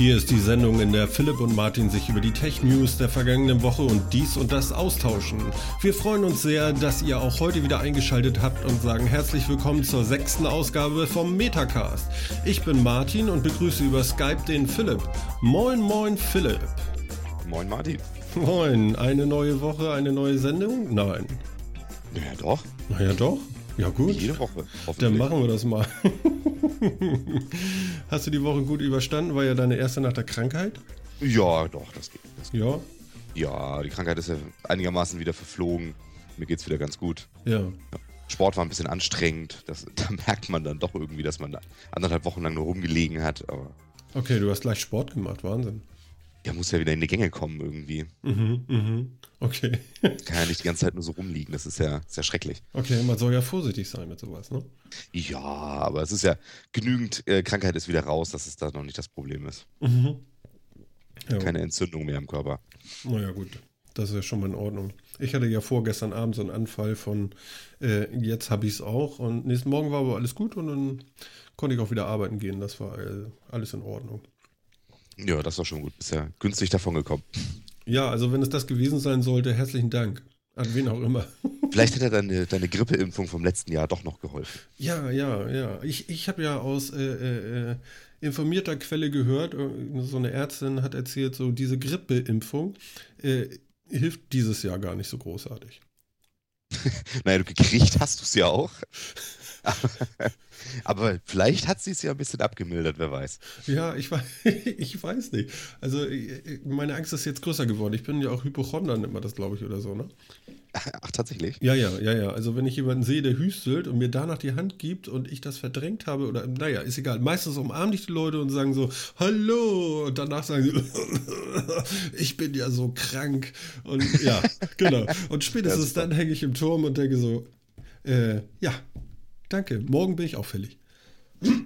Hier ist die Sendung, in der Philipp und Martin sich über die Tech-News der vergangenen Woche und dies und das austauschen. Wir freuen uns sehr, dass ihr auch heute wieder eingeschaltet habt und sagen herzlich willkommen zur sechsten Ausgabe vom Metacast. Ich bin Martin und begrüße über Skype den Philipp. Moin, moin, Philipp. Moin, Martin. Moin, eine neue Woche, eine neue Sendung? Nein. Ja, doch. Na ja, doch. Ja, gut. Jede Woche. Dann machen wir das mal. Hast du die Woche gut überstanden? War ja deine erste nach der Krankheit? Ja, doch, das geht. Das geht. Ja. Ja, die Krankheit ist ja einigermaßen wieder verflogen. Mir geht's wieder ganz gut. Ja. Ja. Sport war ein bisschen anstrengend. Das, da merkt man dann doch irgendwie, dass man anderthalb Wochen lang nur rumgelegen hat. Aber Okay, du hast gleich Sport gemacht, Wahnsinn. Ja, muss ja wieder in die Gänge kommen irgendwie. Mhm, mhm. Okay. Kann ja nicht die ganze Zeit nur so rumliegen. Das ist ja sehr schrecklich. Okay, man soll ja vorsichtig sein mit sowas, ne? Ja, aber es ist ja genügend äh, Krankheit ist wieder raus, dass es da noch nicht das Problem ist. Mhm. Ja, Keine Entzündung mehr im Körper. naja, gut. Das ist ja schon mal in Ordnung. Ich hatte ja vorgestern Abend so einen Anfall von, äh, jetzt habe ich es auch. Und nächsten Morgen war aber alles gut und dann konnte ich auch wieder arbeiten gehen. Das war äh, alles in Ordnung. Ja, das war schon gut. Ist ja günstig davon gekommen. Ja, also wenn es das gewesen sein sollte, herzlichen Dank. An wen auch immer. Vielleicht hätte deine, deine Grippeimpfung vom letzten Jahr doch noch geholfen. Ja, ja, ja. Ich, ich habe ja aus äh, äh, informierter Quelle gehört, äh, so eine Ärztin hat erzählt, so diese Grippeimpfung äh, hilft dieses Jahr gar nicht so großartig. Naja, du gekriegt hast du es ja auch. Aber vielleicht hat sie es ja ein bisschen abgemildert, wer weiß. Ja, ich, weiß- ich weiß nicht. Also meine Angst ist jetzt größer geworden. Ich bin ja auch Hypochonder, nennt man das, glaube ich, oder so, ne? Ach, tatsächlich? Ja, ja, ja, ja. Also wenn ich jemanden sehe, der hüstelt und mir danach die Hand gibt und ich das verdrängt habe, oder naja, ist egal. Meistens umarmen dich die Leute und sagen so, hallo, und danach sagen sie, ich bin ja so krank. Und ja, genau. Und spätestens dann hänge ich im Turm und denke so, äh, ja, danke, morgen bin ich auch fällig.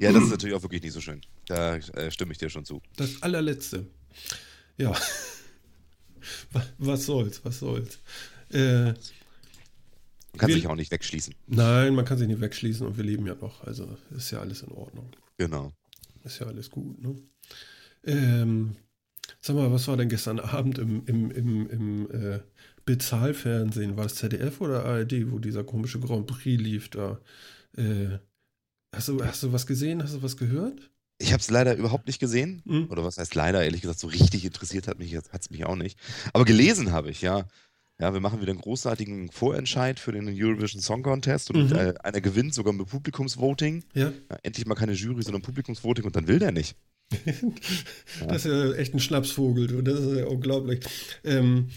Ja, das ist natürlich auch wirklich nicht so schön. Da äh, stimme ich dir schon zu. Das allerletzte. Ja. Wa- Was soll's, was soll's. Äh, Man kann Wir- sich auch nicht wegschließen. nein, man kann sich nicht wegschließen und wir leben ja noch. Also ist ja alles in Ordnung. Genau. Ist ja alles gut, ne? Ähm, sag mal, was war denn gestern Abend im, im, im, im äh, Bezahlfernsehen? War es ZDF oder ARD, wo dieser komische Grand Prix lief da? Äh, hast, du, hast du was gesehen? Hast du was gehört? Ich habe es leider überhaupt nicht gesehen. Hm? Oder was heißt leider? Ehrlich gesagt, so richtig interessiert hat mich hat's mich auch nicht. Aber gelesen habe ich, ja. Ja, wir machen wieder einen großartigen Vorentscheid für den Eurovision Song Contest und Mhm. äh, einer gewinnt sogar mit Publikumsvoting. Ja? Ja, endlich mal keine Jury, sondern Publikumsvoting und dann will der nicht. Das ist ja echt ein Schnapsvogel, du. Das ist ja unglaublich. Ähm,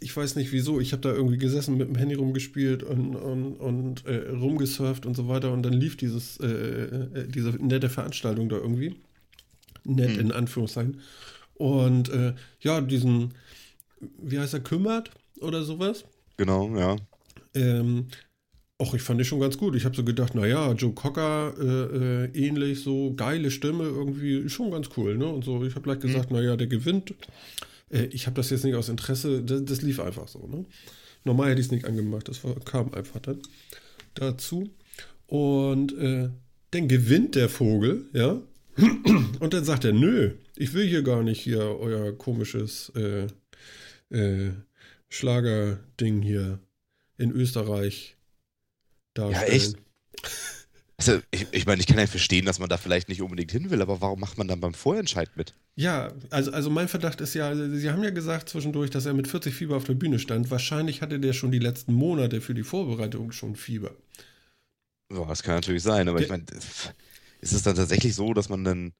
ich weiß nicht wieso. Ich habe da irgendwie gesessen, mit dem Handy rumgespielt und, und, und äh, rumgesurft und so weiter. Und dann lief dieses, äh, äh, diese nette Veranstaltung da irgendwie. Nett Hm. in Anführungszeichen. Und äh, ja, diesen, wie heißt er, kümmert oder sowas. Genau, ja. Ähm, auch ich fand die schon ganz gut. Ich habe so gedacht, naja, Joe Cocker äh, äh, ähnlich, so geile Stimme, irgendwie schon ganz cool, ne? Und so, ich habe gleich gesagt, naja, der gewinnt. Äh, ich habe das jetzt nicht aus Interesse, das, das lief einfach so, ne? Normal hätte ich es nicht angemacht, das war, kam einfach dann dazu. Und äh, dann gewinnt der Vogel, ja? Und dann sagt er, nö, ich will hier gar nicht hier euer komisches äh, äh, Schlagerding hier in Österreich darstellen. echt? Also, ich, ich meine, ich kann ja verstehen, dass man da vielleicht nicht unbedingt hin will, aber warum macht man dann beim Vorentscheid mit? Ja, also, also mein Verdacht ist ja, Sie haben ja gesagt zwischendurch, dass er mit 40 Fieber auf der Bühne stand. Wahrscheinlich hatte der schon die letzten Monate für die Vorbereitung schon Fieber. Ja, das kann natürlich sein, aber ich Der- meine, ist es dann tatsächlich so, dass man dann,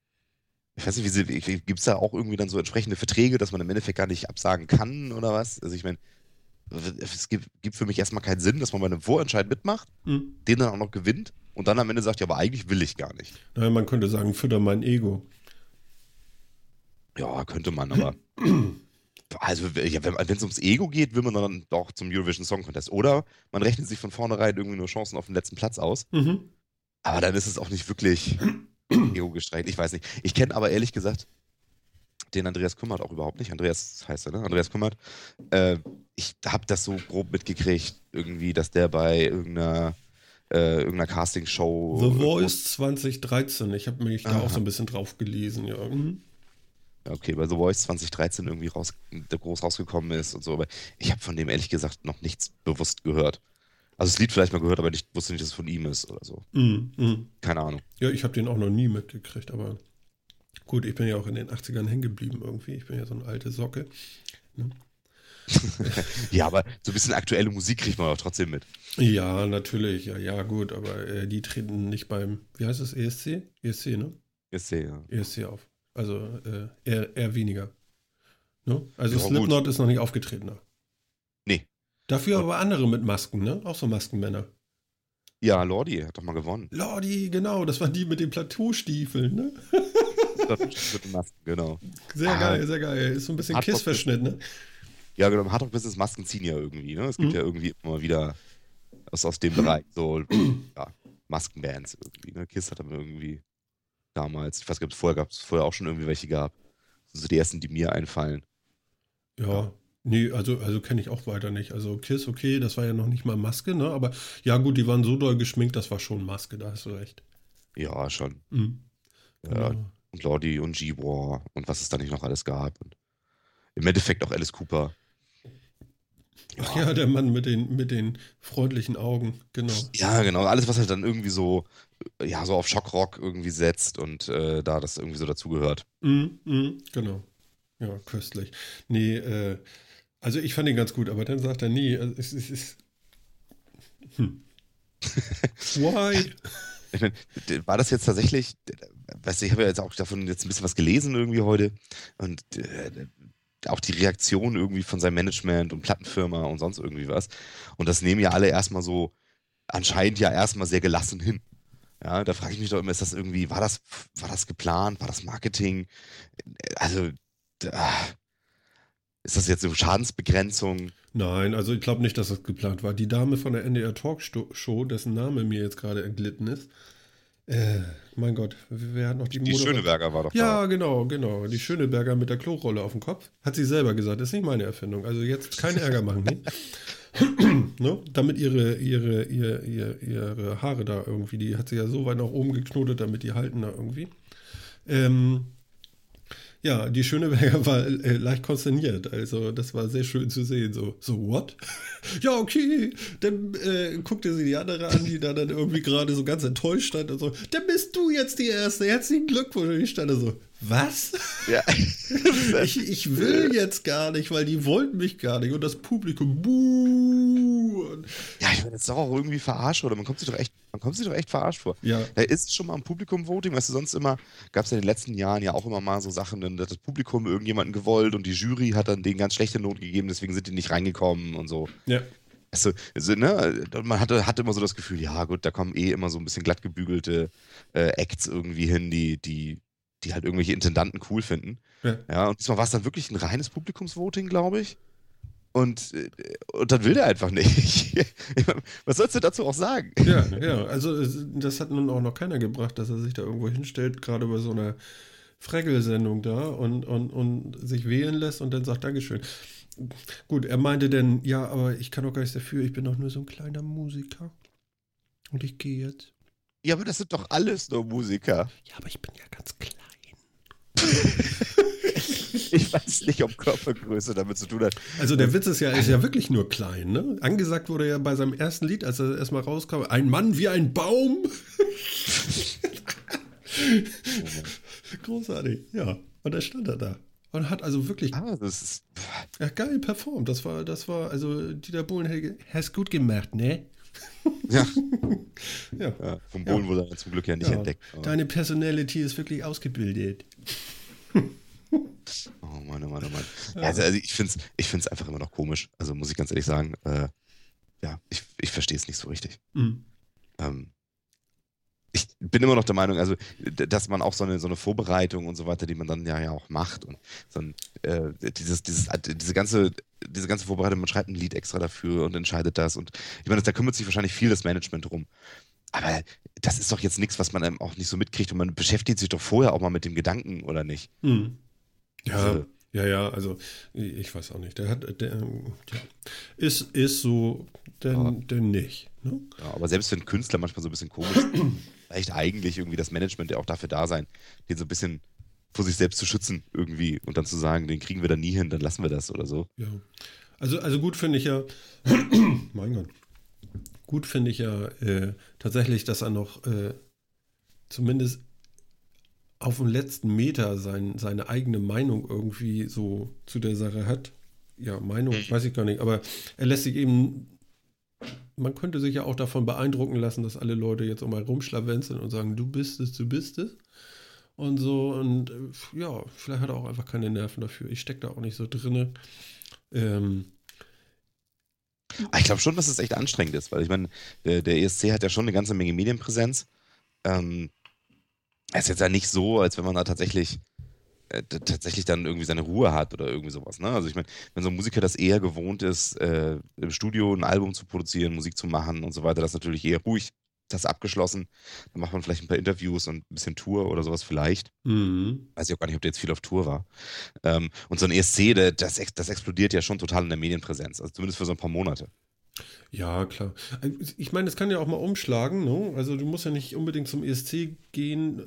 ich weiß nicht, gibt es da auch irgendwie dann so entsprechende Verträge, dass man im Endeffekt gar nicht absagen kann oder was? Also ich meine, es gibt, gibt für mich erstmal keinen Sinn, dass man bei einem Vorentscheid mitmacht, Hm. den dann auch noch gewinnt und dann am Ende sagt, ja, aber eigentlich will ich gar nicht. Naja, man könnte sagen, fütter mein Ego. Ja, könnte man, aber. Also, ja, wenn es ums Ego geht, will man dann doch zum Eurovision Song Contest. Oder man rechnet sich von vornherein irgendwie nur Chancen auf den letzten Platz aus. Mhm. Aber dann ist es auch nicht wirklich ego gestreicht. Ich weiß nicht. Ich kenne aber ehrlich gesagt den Andreas Kümmert auch überhaupt nicht. Andreas heißt er, ne? Andreas Kümmert. Äh, ich habe das so grob mitgekriegt, irgendwie, dass der bei irgendeiner, äh, irgendeiner Castingshow. The Voice 2013. Ich habe mich da auch so ein bisschen drauf gelesen, ja. Mhm. Okay, bei The Voice 2013 irgendwie raus, groß rausgekommen ist und so, aber ich habe von dem ehrlich gesagt noch nichts bewusst gehört. Also das Lied vielleicht mal gehört, aber ich wusste nicht, dass es von ihm ist oder so. Mm, mm. Keine Ahnung. Ja, ich habe den auch noch nie mitgekriegt, aber gut, ich bin ja auch in den 80ern hängen geblieben irgendwie. Ich bin ja so eine alte Socke. Ne? ja, aber so ein bisschen aktuelle Musik kriegt man auch trotzdem mit. Ja, natürlich. Ja, ja gut, aber äh, die treten nicht beim, wie heißt es, ESC? ESC, ne? ESC, ja. ESC auf. Also äh, eher, eher weniger. Ne? Also ja, Slipknot gut. ist noch nicht aufgetreten. Ne? Nee. Dafür aber andere mit Masken, ne? Auch so Maskenmänner. Ja, Lordi hat doch mal gewonnen. Lordi, genau, das waren die mit den Plateaustiefeln, ne? mit Masken, genau. Sehr ah, geil, sehr geil. Ist so ein bisschen Kiss-Verschnitt, ne? Ja, genau. Hard Rock Business Masken ziehen ja irgendwie, ne? Es gibt mhm. ja irgendwie immer wieder aus, aus dem Bereich so ja, Maskenbands irgendwie, ne? Kiss hat dann irgendwie damals. Ich weiß nicht, ob es vorher gab, es vorher auch schon irgendwie welche gab. So die ersten, die mir einfallen. Ja, nee, also, also kenne ich auch weiter nicht. Also Kiss, okay, das war ja noch nicht mal Maske, ne? Aber ja, gut, die waren so doll geschminkt, das war schon Maske, da hast du recht. Ja, schon. Mhm. Ja, genau. Und Lordi und G-War und was es da nicht noch alles gab. Und im Endeffekt auch Alice Cooper. Ach ja, der Mann mit den, mit den freundlichen Augen, genau. Ja, genau. Alles, was halt dann irgendwie so, ja, so auf Schockrock irgendwie setzt und äh, da das irgendwie so dazugehört. Mm, mm, genau. Ja, köstlich. Nee, äh, also ich fand ihn ganz gut, aber dann sagt er, nee, also es, es ist. Hm. Why? Ich mein, war das jetzt tatsächlich, weißt du, ich habe ja jetzt auch davon jetzt ein bisschen was gelesen irgendwie heute und äh, auch die Reaktion irgendwie von seinem Management und Plattenfirma und sonst irgendwie was. Und das nehmen ja alle erstmal so, anscheinend ja erstmal sehr gelassen hin. Ja, da frage ich mich doch immer, ist das irgendwie, war das, war das geplant, war das Marketing? Also, ist das jetzt eine Schadensbegrenzung? Nein, also ich glaube nicht, dass das geplant war. Die Dame von der NDR Talkshow, dessen Name mir jetzt gerade entglitten ist, äh, mein Gott, wer hat noch die Die Moder Schöneberger war doch Ja, da. genau, genau. Die Schöneberger mit der Klorolle auf dem Kopf. Hat sie selber gesagt, das ist nicht meine Erfindung. Also jetzt keinen Ärger machen. Ne? ne? Damit ihre, ihre, ihre, ihre, ihre Haare da irgendwie, die hat sie ja so weit nach oben geknotet, damit die halten da irgendwie. Ähm, ja, die Schöneberger war äh, leicht konsterniert. Also, das war sehr schön zu sehen. So, so what? ja, okay. Dann äh, guckte sie die andere an, die da dann irgendwie gerade so ganz enttäuscht stand und so. Dann bist du jetzt die Erste. Herzlichen Glückwunsch. Und ich stand da so, was? Ja. ich, ich will jetzt gar nicht, weil die wollten mich gar nicht. Und das Publikum, buh. Ja, ich meine, das ist doch auch irgendwie verarscht, oder? Man kommt sich doch echt, man kommt sich doch echt verarscht vor. Ja. Da ist schon mal ein Publikum-Voting, weißt du, sonst immer, gab es ja in den letzten Jahren ja auch immer mal so Sachen, dann hat das Publikum irgendjemanden gewollt und die Jury hat dann denen ganz schlechte Not gegeben, deswegen sind die nicht reingekommen und so. Ja. Also, also, ne, man hatte, hatte immer so das Gefühl, ja gut, da kommen eh immer so ein bisschen glatt gebügelte äh, Acts irgendwie hin, die, die die halt irgendwelche Intendanten cool finden. Ja. ja und diesmal war es dann wirklich ein reines Publikumsvoting, glaube ich. Und, äh, und dann will der einfach nicht. Was sollst du dazu auch sagen? Ja, ja, also das hat nun auch noch keiner gebracht, dass er sich da irgendwo hinstellt, gerade bei so einer Fregel-Sendung da und, und, und sich wählen lässt und dann sagt Dankeschön. Gut, er meinte dann, ja, aber ich kann doch gar nichts dafür, ich bin doch nur so ein kleiner Musiker. Und ich gehe jetzt. Ja, aber das sind doch alles nur Musiker. Ja, aber ich bin ja ganz klein. ich weiß nicht, ob Körpergröße damit zu tun hat. Also der Witz ist ja, ist ja wirklich nur klein, ne? Angesagt wurde ja bei seinem ersten Lied, als er erstmal rauskam, ein Mann wie ein Baum. Großartig, ja. Und da stand er da. Und hat also wirklich ah, das ist ja, geil performt. Das war, das war, also Dieter Bohlen hast gut gemacht, ne? Ja. ja. ja. Vom Bohlen ja. wurde er zum Glück ja nicht entdeckt. Deine Personality ist wirklich ausgebildet. Oh Mann, oh Mann, oh Mann. Also, also ich finde es ich find's einfach immer noch komisch. Also muss ich ganz ehrlich sagen, äh, ja, ich, ich verstehe es nicht so richtig. Mhm. Ähm, ich bin immer noch der Meinung, also, dass man auch so eine, so eine Vorbereitung und so weiter, die man dann ja, ja auch macht und so ein, äh, dieses, dieses, diese ganze, diese ganze Vorbereitung, man schreibt ein Lied extra dafür und entscheidet das und ich meine, da kümmert sich wahrscheinlich viel das Management drum. Aber das ist doch jetzt nichts, was man auch nicht so mitkriegt und man beschäftigt sich doch vorher auch mal mit dem Gedanken, oder nicht? Mhm. Ja, also, ja, ja, also ich weiß auch nicht. Der hat, der, ja, ist, ist so, denn, ja. denn nicht. Ne? Ja, aber selbst wenn Künstler manchmal so ein bisschen komisch vielleicht eigentlich irgendwie das Management ja auch dafür da sein, den so ein bisschen vor sich selbst zu schützen irgendwie und dann zu sagen, den kriegen wir dann nie hin, dann lassen wir das oder so. Ja. Also, also gut finde ich ja, mein Gott, gut finde ich ja äh, tatsächlich, dass er noch äh, zumindest auf dem letzten Meter sein, seine eigene Meinung irgendwie so zu der Sache hat. Ja, Meinung, mhm. weiß ich gar nicht, aber er lässt sich eben, man könnte sich ja auch davon beeindrucken lassen, dass alle Leute jetzt um mal rumschlawenzeln und sagen, du bist es, du bist es. Und so, und äh, ja, vielleicht hat er auch einfach keine Nerven dafür. Ich stecke da auch nicht so drinne. Ähm, ich glaube schon, dass es echt anstrengend ist, weil ich meine, der, der, ESC hat ja schon eine ganze Menge Medienpräsenz. Ähm, es ist jetzt ja nicht so, als wenn man da tatsächlich äh, tatsächlich dann irgendwie seine Ruhe hat oder irgendwie sowas. Ne? Also ich meine, wenn so ein Musiker das eher gewohnt ist, äh, im Studio ein Album zu produzieren, Musik zu machen und so weiter, das ist natürlich eher ruhig, das abgeschlossen. Dann macht man vielleicht ein paar Interviews und ein bisschen Tour oder sowas vielleicht. Mhm. Weiß ich auch gar nicht, ob der jetzt viel auf Tour war. Ähm, und so ein ESC, das, das explodiert ja schon total in der Medienpräsenz, also zumindest für so ein paar Monate. Ja, klar. Ich meine, das kann ja auch mal umschlagen. Ne? Also du musst ja nicht unbedingt zum ESC gehen.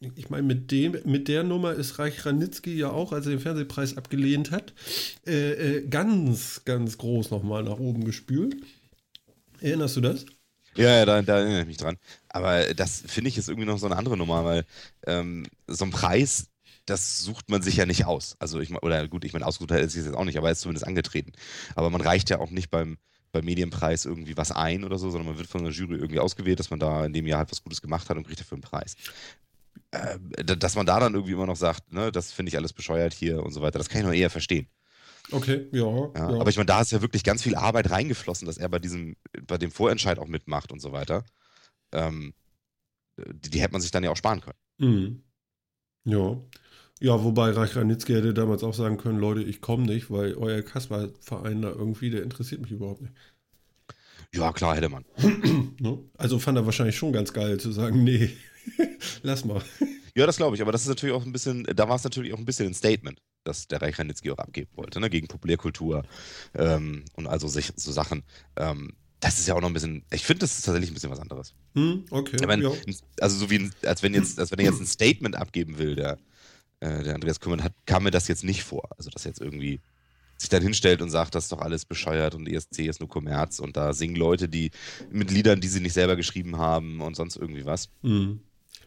Äh, ich meine, mit, mit der Nummer ist Reich Ranitzky ja auch, als er den Fernsehpreis abgelehnt hat, äh, äh, ganz, ganz groß nochmal nach oben gespült. Erinnerst du das? Ja, ja, da, da, erinnere ich mich dran. Aber das finde ich ist irgendwie noch so eine andere Nummer, weil ähm, so ein Preis, das sucht man sich ja nicht aus. Also ich oder gut, ich meine, ausgesucht er sich jetzt auch nicht, aber er ist zumindest angetreten. Aber man reicht ja auch nicht beim beim Medienpreis irgendwie was ein oder so, sondern man wird von der Jury irgendwie ausgewählt, dass man da in dem Jahr halt was Gutes gemacht hat und kriegt dafür einen Preis. Äh, dass man da dann irgendwie immer noch sagt, ne, das finde ich alles bescheuert hier und so weiter, das kann ich noch eher verstehen. Okay, ja, ja, ja. Aber ich meine, da ist ja wirklich ganz viel Arbeit reingeflossen, dass er bei diesem, bei dem Vorentscheid auch mitmacht und so weiter. Ähm, die, die hätte man sich dann ja auch sparen können. Mhm. Ja. Ja, wobei Reich Ranitzky hätte damals auch sagen können, Leute, ich komme nicht, weil euer Kasper-Verein da irgendwie, der interessiert mich überhaupt nicht. Ja, klar, hätte man. Ne? also fand er wahrscheinlich schon ganz geil zu sagen, nee, lass mal. Ja, das glaube ich, aber das ist natürlich auch ein bisschen, da war es natürlich auch ein bisschen ein Statement, das der Reich Ranitzky auch abgeben wollte, ne? gegen Populärkultur ähm, und also so Sachen. Ähm, das ist ja auch noch ein bisschen, ich finde, das ist tatsächlich ein bisschen was anderes. Hm, okay. Ich mein, ja. Also so wie, als wenn jetzt, als wenn er jetzt ein Statement abgeben will, der äh, der Andreas Kümmern hat, kam mir das jetzt nicht vor. Also, dass jetzt irgendwie sich dann hinstellt und sagt, das ist doch alles bescheuert und ESC ist nur Kommerz und da singen Leute, die mit Liedern, die sie nicht selber geschrieben haben und sonst irgendwie was. Mhm.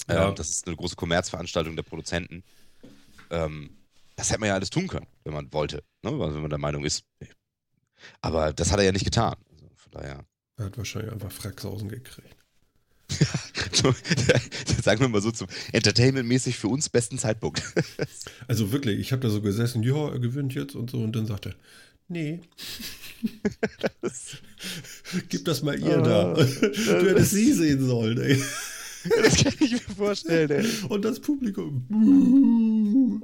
Ja. Ähm, das ist eine große Kommerzveranstaltung der Produzenten. Ähm, das hätte man ja alles tun können, wenn man wollte, ne? wenn man der Meinung ist. Aber das hat er ja nicht getan. Also von daher. Er hat wahrscheinlich einfach Fracksausen gekriegt. sagen wir mal so zum Entertainment-mäßig für uns besten Zeitpunkt. also wirklich, ich habe da so gesessen, ja, er gewinnt jetzt und so und dann sagt er, nee. Gib das mal ihr oh, da. Du hättest sie sehen sollen, ey. Das kann ich mir vorstellen, ey. Und das Publikum.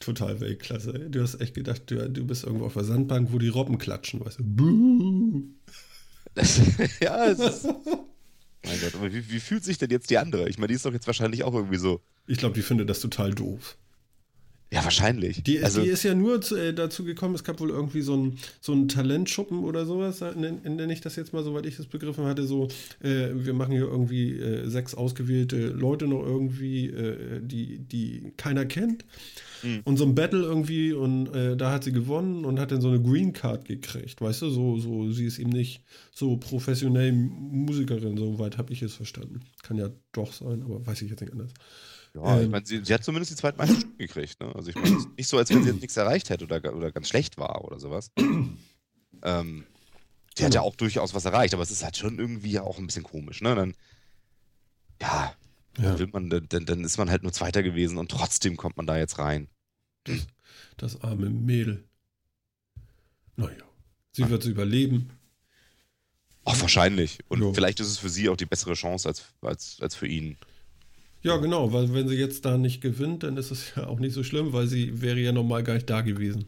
Total Weltklasse, ey. Du hast echt gedacht, du, du bist irgendwo auf der Sandbank, wo die Robben klatschen, weißt du. Das, ja, es ist, mein Gott, aber wie, wie, fühlt sich denn jetzt die andere? Ich meine, die ist doch jetzt wahrscheinlich auch irgendwie so. Ich glaube, die findet das total doof. Ja, wahrscheinlich. Die, also, die ist ja nur zu, äh, dazu gekommen, es gab wohl irgendwie so ein, so ein Talentschuppen oder sowas, nenne nenn ich das jetzt mal, soweit ich das begriffen hatte, so, äh, wir machen hier irgendwie äh, sechs ausgewählte Leute noch irgendwie, äh, die, die keiner kennt. Mhm. Und so ein Battle irgendwie und äh, da hat sie gewonnen und hat dann so eine Green Card gekriegt, weißt du, so, so, sie ist eben nicht so professionell Musikerin, soweit habe ich es verstanden. Kann ja doch sein, aber weiß ich jetzt nicht anders. Ja, ähm, ich meine, sie, sie, hat zumindest die zweitmeisten gekriegt. Ne? Also ich meine, nicht so, als wenn sie jetzt nichts erreicht hätte oder, oder ganz schlecht war oder sowas. ähm, sie hat ja auch durchaus was erreicht, aber es ist halt schon irgendwie auch ein bisschen komisch. Ne? Dann, ja, ja. Dann, man, dann, dann, ist man halt nur Zweiter gewesen und trotzdem kommt man da jetzt rein. Das, arme Mädel. Naja, sie Ach. wird es überleben. Ach, wahrscheinlich. Und jo. vielleicht ist es für sie auch die bessere Chance als, als, als für ihn. Ja, genau, weil wenn sie jetzt da nicht gewinnt, dann ist es ja auch nicht so schlimm, weil sie wäre ja normal gar nicht da gewesen.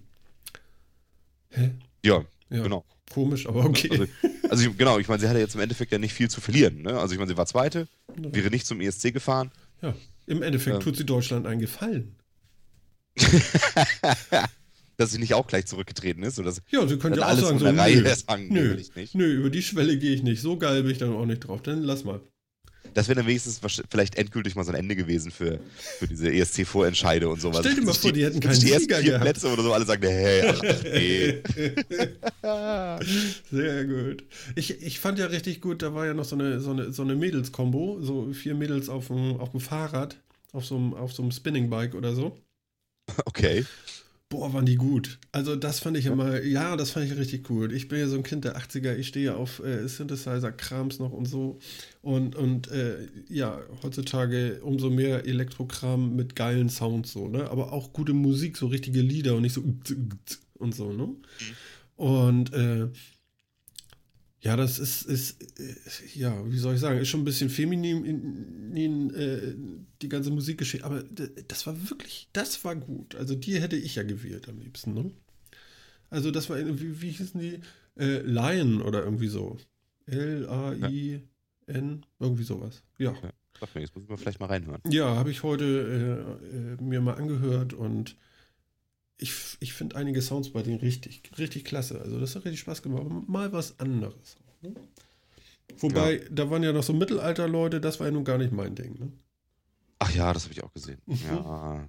Hä? Ja, ja. genau. Komisch, aber okay. Also, also genau, ich meine, sie hatte jetzt im Endeffekt ja nicht viel zu verlieren. Ne? Also ich meine, sie war Zweite, ja. wäre nicht zum ESC gefahren. Ja, im Endeffekt ähm. tut sie Deutschland einen Gefallen. dass sie nicht auch gleich zurückgetreten ist. Oder Ja, sie dann ja auch alles sagen, so, nö, sagen, nö, ich nö, über die Schwelle gehe ich nicht. So geil bin ich dann auch nicht drauf. Dann lass mal. Das wäre dann wenigstens vielleicht endgültig mal so ein Ende gewesen für, für diese ESC-Vorentscheide und sowas. Stell dir mal vor, die hätten dass keinen die ersten vier. Plätze oder so, alle sagen, hey, ach, nee. Sehr gut. Ich, ich fand ja richtig gut, da war ja noch so eine, so eine, so eine Mädels-Kombo, so vier Mädels auf dem, auf dem Fahrrad, auf so einem, auf so einem Spinning-Bike oder so. Okay. Boah, waren die gut. Also das fand ich immer, ja, das fand ich richtig gut. Ich bin ja so ein Kind der 80er, ich stehe ja auf äh, Synthesizer-Krams noch und so. Und, und äh, ja, heutzutage umso mehr Elektrokram mit geilen Sounds so, ne? Aber auch gute Musik, so richtige Lieder und nicht so und so, ne? Und äh, ja, das ist, ist äh, ja, wie soll ich sagen, ist schon ein bisschen feminin, in, in, äh, die ganze Musikgeschichte, aber das war wirklich, das war gut. Also die hätte ich ja gewählt am liebsten, ne? Also das war, wie, wie hießen die? Äh, Lion oder irgendwie so. L-A-I-N, irgendwie sowas. Ja. Mir, jetzt muss ich mal vielleicht mal reinhören. Ja, habe ich heute äh, äh, mir mal angehört und ich, ich finde einige Sounds bei denen richtig, richtig klasse. Also das hat richtig Spaß gemacht. Mal was anderes. Ne? Wobei, da waren ja noch so Mittelalter-Leute, das war ja nun gar nicht mein Ding. Ne? Ach ja, das habe ich auch gesehen. Mhm. Ja.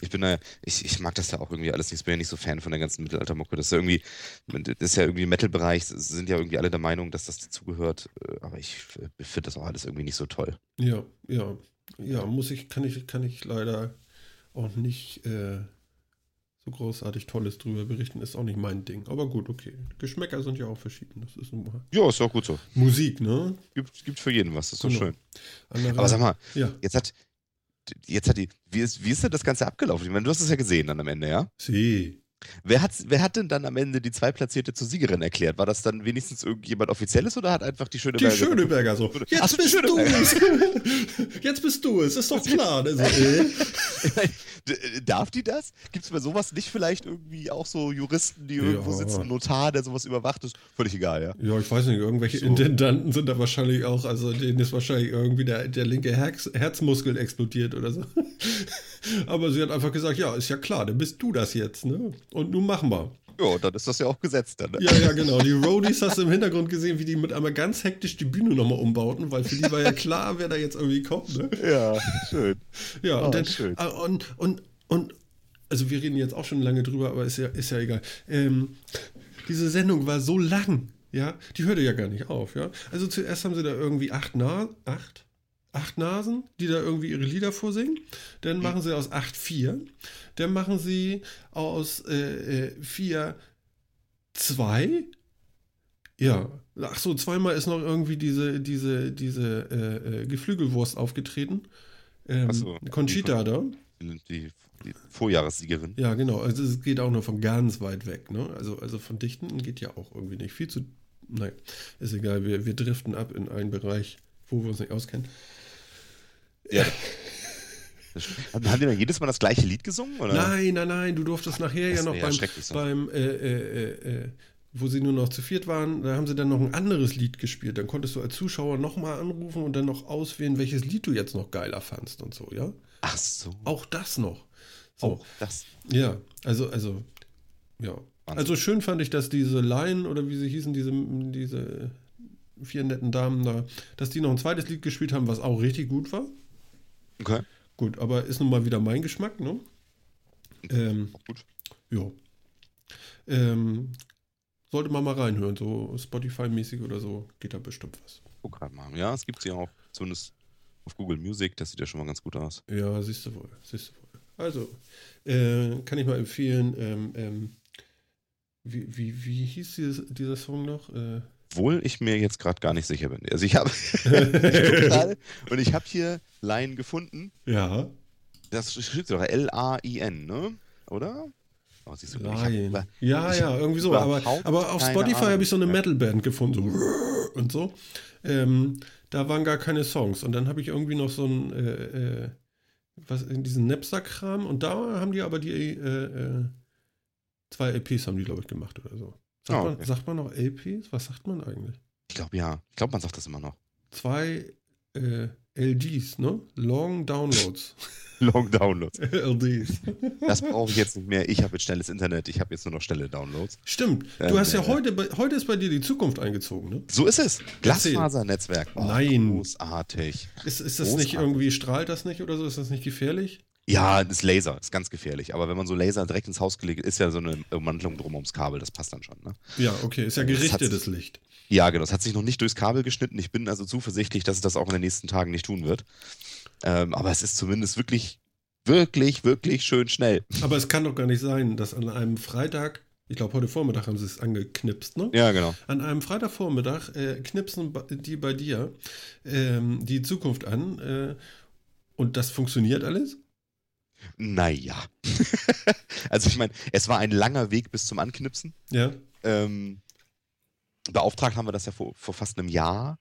Ich bin da, ich, ich mag das ja auch irgendwie alles nicht. Ich bin ja nicht so Fan von der ganzen Mittelaltermucke. Das ist ja irgendwie, das ist ja irgendwie Metal-Bereich, sind ja irgendwie alle der Meinung, dass das dazugehört. Aber ich finde das auch alles irgendwie nicht so toll. Ja, ja. Ja, muss ich, kann ich, kann ich leider auch nicht äh, so großartig Tolles drüber berichten. Ist auch nicht mein Ding. Aber gut, okay. Geschmäcker sind ja auch verschieden. Das ist nun mal Ja, ist auch gut so. Musik, ne? Gibt, gibt für jeden was, das ist Genau. schön. Andere, Aber sag mal, Ja, jetzt hat, jetzt hat die, wie ist, wie ist denn das Ganze abgelaufen? Ich meine, du hast es ja gesehen dann am Ende, ja? sie. Wer hat, wer hat denn dann am Ende die Zweitplatzierte zur Siegerin erklärt? War das dann wenigstens irgendjemand Offizielles oder hat einfach die Die Schöneberger... Schöneberger so. Ach Jetzt die bist du Schöneberger. es. Jetzt bist du es. Ist doch klar. Ne? So, äh. D- Darf die das? Gibt es bei sowas nicht vielleicht irgendwie auch so Juristen, die irgendwo Ja. sitzen, Notar, der sowas überwacht? Ist völlig egal, ja. Ja, ich weiß nicht, irgendwelche So. Intendanten sind da wahrscheinlich auch, also denen ist wahrscheinlich irgendwie der, der linke Herz, Herzmuskel explodiert oder so. Aber sie hat einfach gesagt, ja, ist ja klar, dann bist du das jetzt, ne? Und nun machen wir. Ja, dann ist das ja auch gesetzt dann. Ne? Ja, ja, genau. Die Roadies hast du im Hintergrund gesehen, wie die mit einmal ganz hektisch die Bühne nochmal umbauten, weil für die war ja klar, wer da jetzt irgendwie kommt, ne? Ja, schön. Ja, Oh, und dann, schön. ah, und, und, und, also wir reden jetzt auch schon lange drüber, aber ist ja, ist ja egal. Ähm, diese Sendung war so lang, ja, die hörte ja gar nicht auf, ja. Also zuerst haben sie da irgendwie acht, Na acht, acht Nasen, die da irgendwie ihre Lieder vorsingen. Dann machen sie aus acht vier. Dann machen sie aus äh, äh, vier zwei. Ja, ach so, zweimal ist noch irgendwie diese, diese, diese äh, äh, Geflügelwurst aufgetreten. Ähm, so. Conchita da. Die, die Vorjahressiegerin. Ja, genau. Also es geht auch nur von ganz weit weg. Ne? Also, also von Dichten geht ja auch irgendwie nicht. Viel zu. Nein, ist egal. Wir, wir driften ab in einen Bereich, wo wir uns nicht auskennen. Ja. Haben die dann jedes Mal das gleiche Lied gesungen? Oder? Nein, nein, nein. Du durftest nachher ja noch beim, so. beim äh, äh, äh, äh, wo sie nur noch zu viert waren, da haben sie dann noch ein anderes Lied gespielt. Dann konntest du als Zuschauer nochmal anrufen und dann noch auswählen, welches Lied du jetzt noch geiler fandst und so, ja? Ach so. Auch das noch. So. Oh, das. Ja, also, also, ja. Wahnsinn. Also schön fand ich, dass diese Laien oder wie sie hießen, diese, diese vier netten Damen da, dass die noch ein zweites Lied gespielt haben, was auch richtig gut war. Okay. Gut, aber ist nun mal wieder mein Geschmack, ne? Ähm, Auch gut. ja. Ähm, sollte man mal reinhören, so Spotify-mäßig oder so, geht da bestimmt was. Guck gerade mal. Ja, es gibt sie auch. Zumindest auf Google Music. Das sieht ja schon mal ganz gut aus. Ja, siehst du wohl, siehst du wohl. Also, äh, kann ich mal empfehlen, ähm, ähm, wie, wie, wie hieß dieses, dieser Song noch? Äh, Obwohl ich mir jetzt gerade gar nicht sicher bin. Also ich habe und ich habe hier Line gefunden. ja, Das steht doch L-A-I-N, ne? Oder? Oh, siehst du, hab- Ja, ja, irgendwie so. Aber, aber auf Spotify habe ich so eine. Metalband gefunden, so und so. Ähm, da waren gar keine Songs. Und dann habe ich irgendwie noch so ein, äh, äh, was in diesen Napster-Kram. Und da haben die aber die äh, äh, zwei LPs haben die, glaube ich, gemacht oder so. Sagt, man, okay. sagt man noch LPs? Was sagt man eigentlich? Ich glaube ja. Ich glaube, man sagt das immer noch. Zwei, äh, LDs, ne? Long Downloads. Long Downloads. LDs. Das brauche ich jetzt nicht mehr. Ich habe jetzt schnelles Internet, ich habe jetzt nur noch schnelle Downloads. Stimmt. Du Ähm, hast ja äh, heute, bei- heute ist bei dir die Zukunft eingezogen, ne? So ist es. Glasfasernetzwerk. Oh, Nein. Großartig. Ist, ist das nicht Großartig. irgendwie, strahlt das nicht oder so? Ist das nicht gefährlich? Ja, das Laser ist ganz gefährlich. Aber wenn man so Laser direkt ins Haus gelegt ist ja so eine Ummantelung drum ums Kabel, das passt dann schon. Ne? Ja, okay. Ist ja gerichtetes Licht. Ja, genau. Es hat sich noch nicht durchs Kabel geschnitten. Ich bin also zuversichtlich, dass es das auch in den nächsten Tagen nicht tun wird. Ähm, aber es ist zumindest wirklich, wirklich, wirklich schön schnell. Aber es kann doch gar nicht sein, dass an einem Freitag, ich glaube heute Vormittag haben sie es angeknipst, ne? Ja, genau. An einem Freitagvormittag äh, knipsen die bei dir ähm, die Zukunft an äh, und das funktioniert alles? Naja. also ich meine, es war ein langer Weg bis zum Anknipsen. Ja. Ähm, beauftragt haben wir das ja vor, vor fast einem Jahr,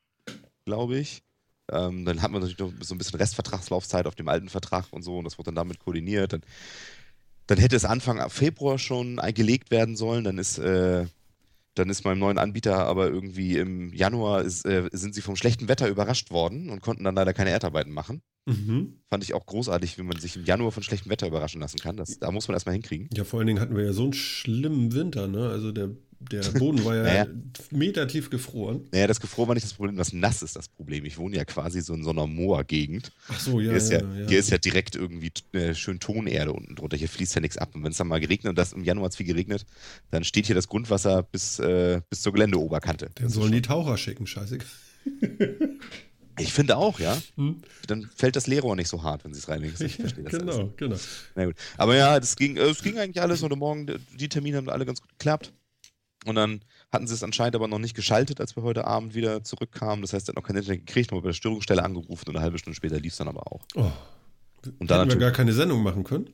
glaube ich. Ähm, dann hatten wir natürlich noch so ein bisschen Restvertragslaufzeit auf dem alten Vertrag und so und das wurde dann damit koordiniert. Dann, dann hätte es Anfang Februar schon eingelegt werden sollen. Dann ist, äh, dann ist meinem neuen Anbieter aber irgendwie im Januar ist, äh, sind sie vom schlechten Wetter überrascht worden und konnten dann leider keine Erdarbeiten machen. Mhm. Fand ich auch großartig, wie man sich im Januar von schlechtem Wetter überraschen lassen kann. Das, da muss man erstmal hinkriegen. Ja, vor allen Dingen hatten wir ja so einen schlimmen Winter, ne? Also der, der Boden war ja Naja. metertief gefroren. Naja, das Gefroren war nicht das Problem, das Nass ist das Problem. Ich wohne ja quasi so in so einer Moor-Gegend. Ach so, ja. hier, ist ja, ja, ja. hier ist ja direkt irgendwie äh, schön Tonerde unten drunter. Hier fließt ja nichts ab. Und wenn es dann mal geregnet und das im Januar hat viel geregnet, dann steht hier das Grundwasser bis, äh, bis zur Geländeoberkante. Ist sollen die Taucher schicken, scheiße. Ich finde auch, ja. Hm? Dann fällt das Leerrohr nicht so hart, wenn sie es reinlegen. Ich verstehe das. alles. genau, genau. Na gut. Aber ja, das ging, äh, es ging eigentlich alles. Heute Morgen, die- die Termine haben alle ganz gut geklappt. Und dann hatten sie es anscheinend aber noch nicht geschaltet, als wir heute Abend wieder zurückkamen. Das heißt, er hat noch kein Internet gekriegt, haben wir bei der Störungsstelle angerufen und eine halbe Stunde später lief es dann aber auch. Oh. Und dann Hätten wir gar keine Sendung machen können.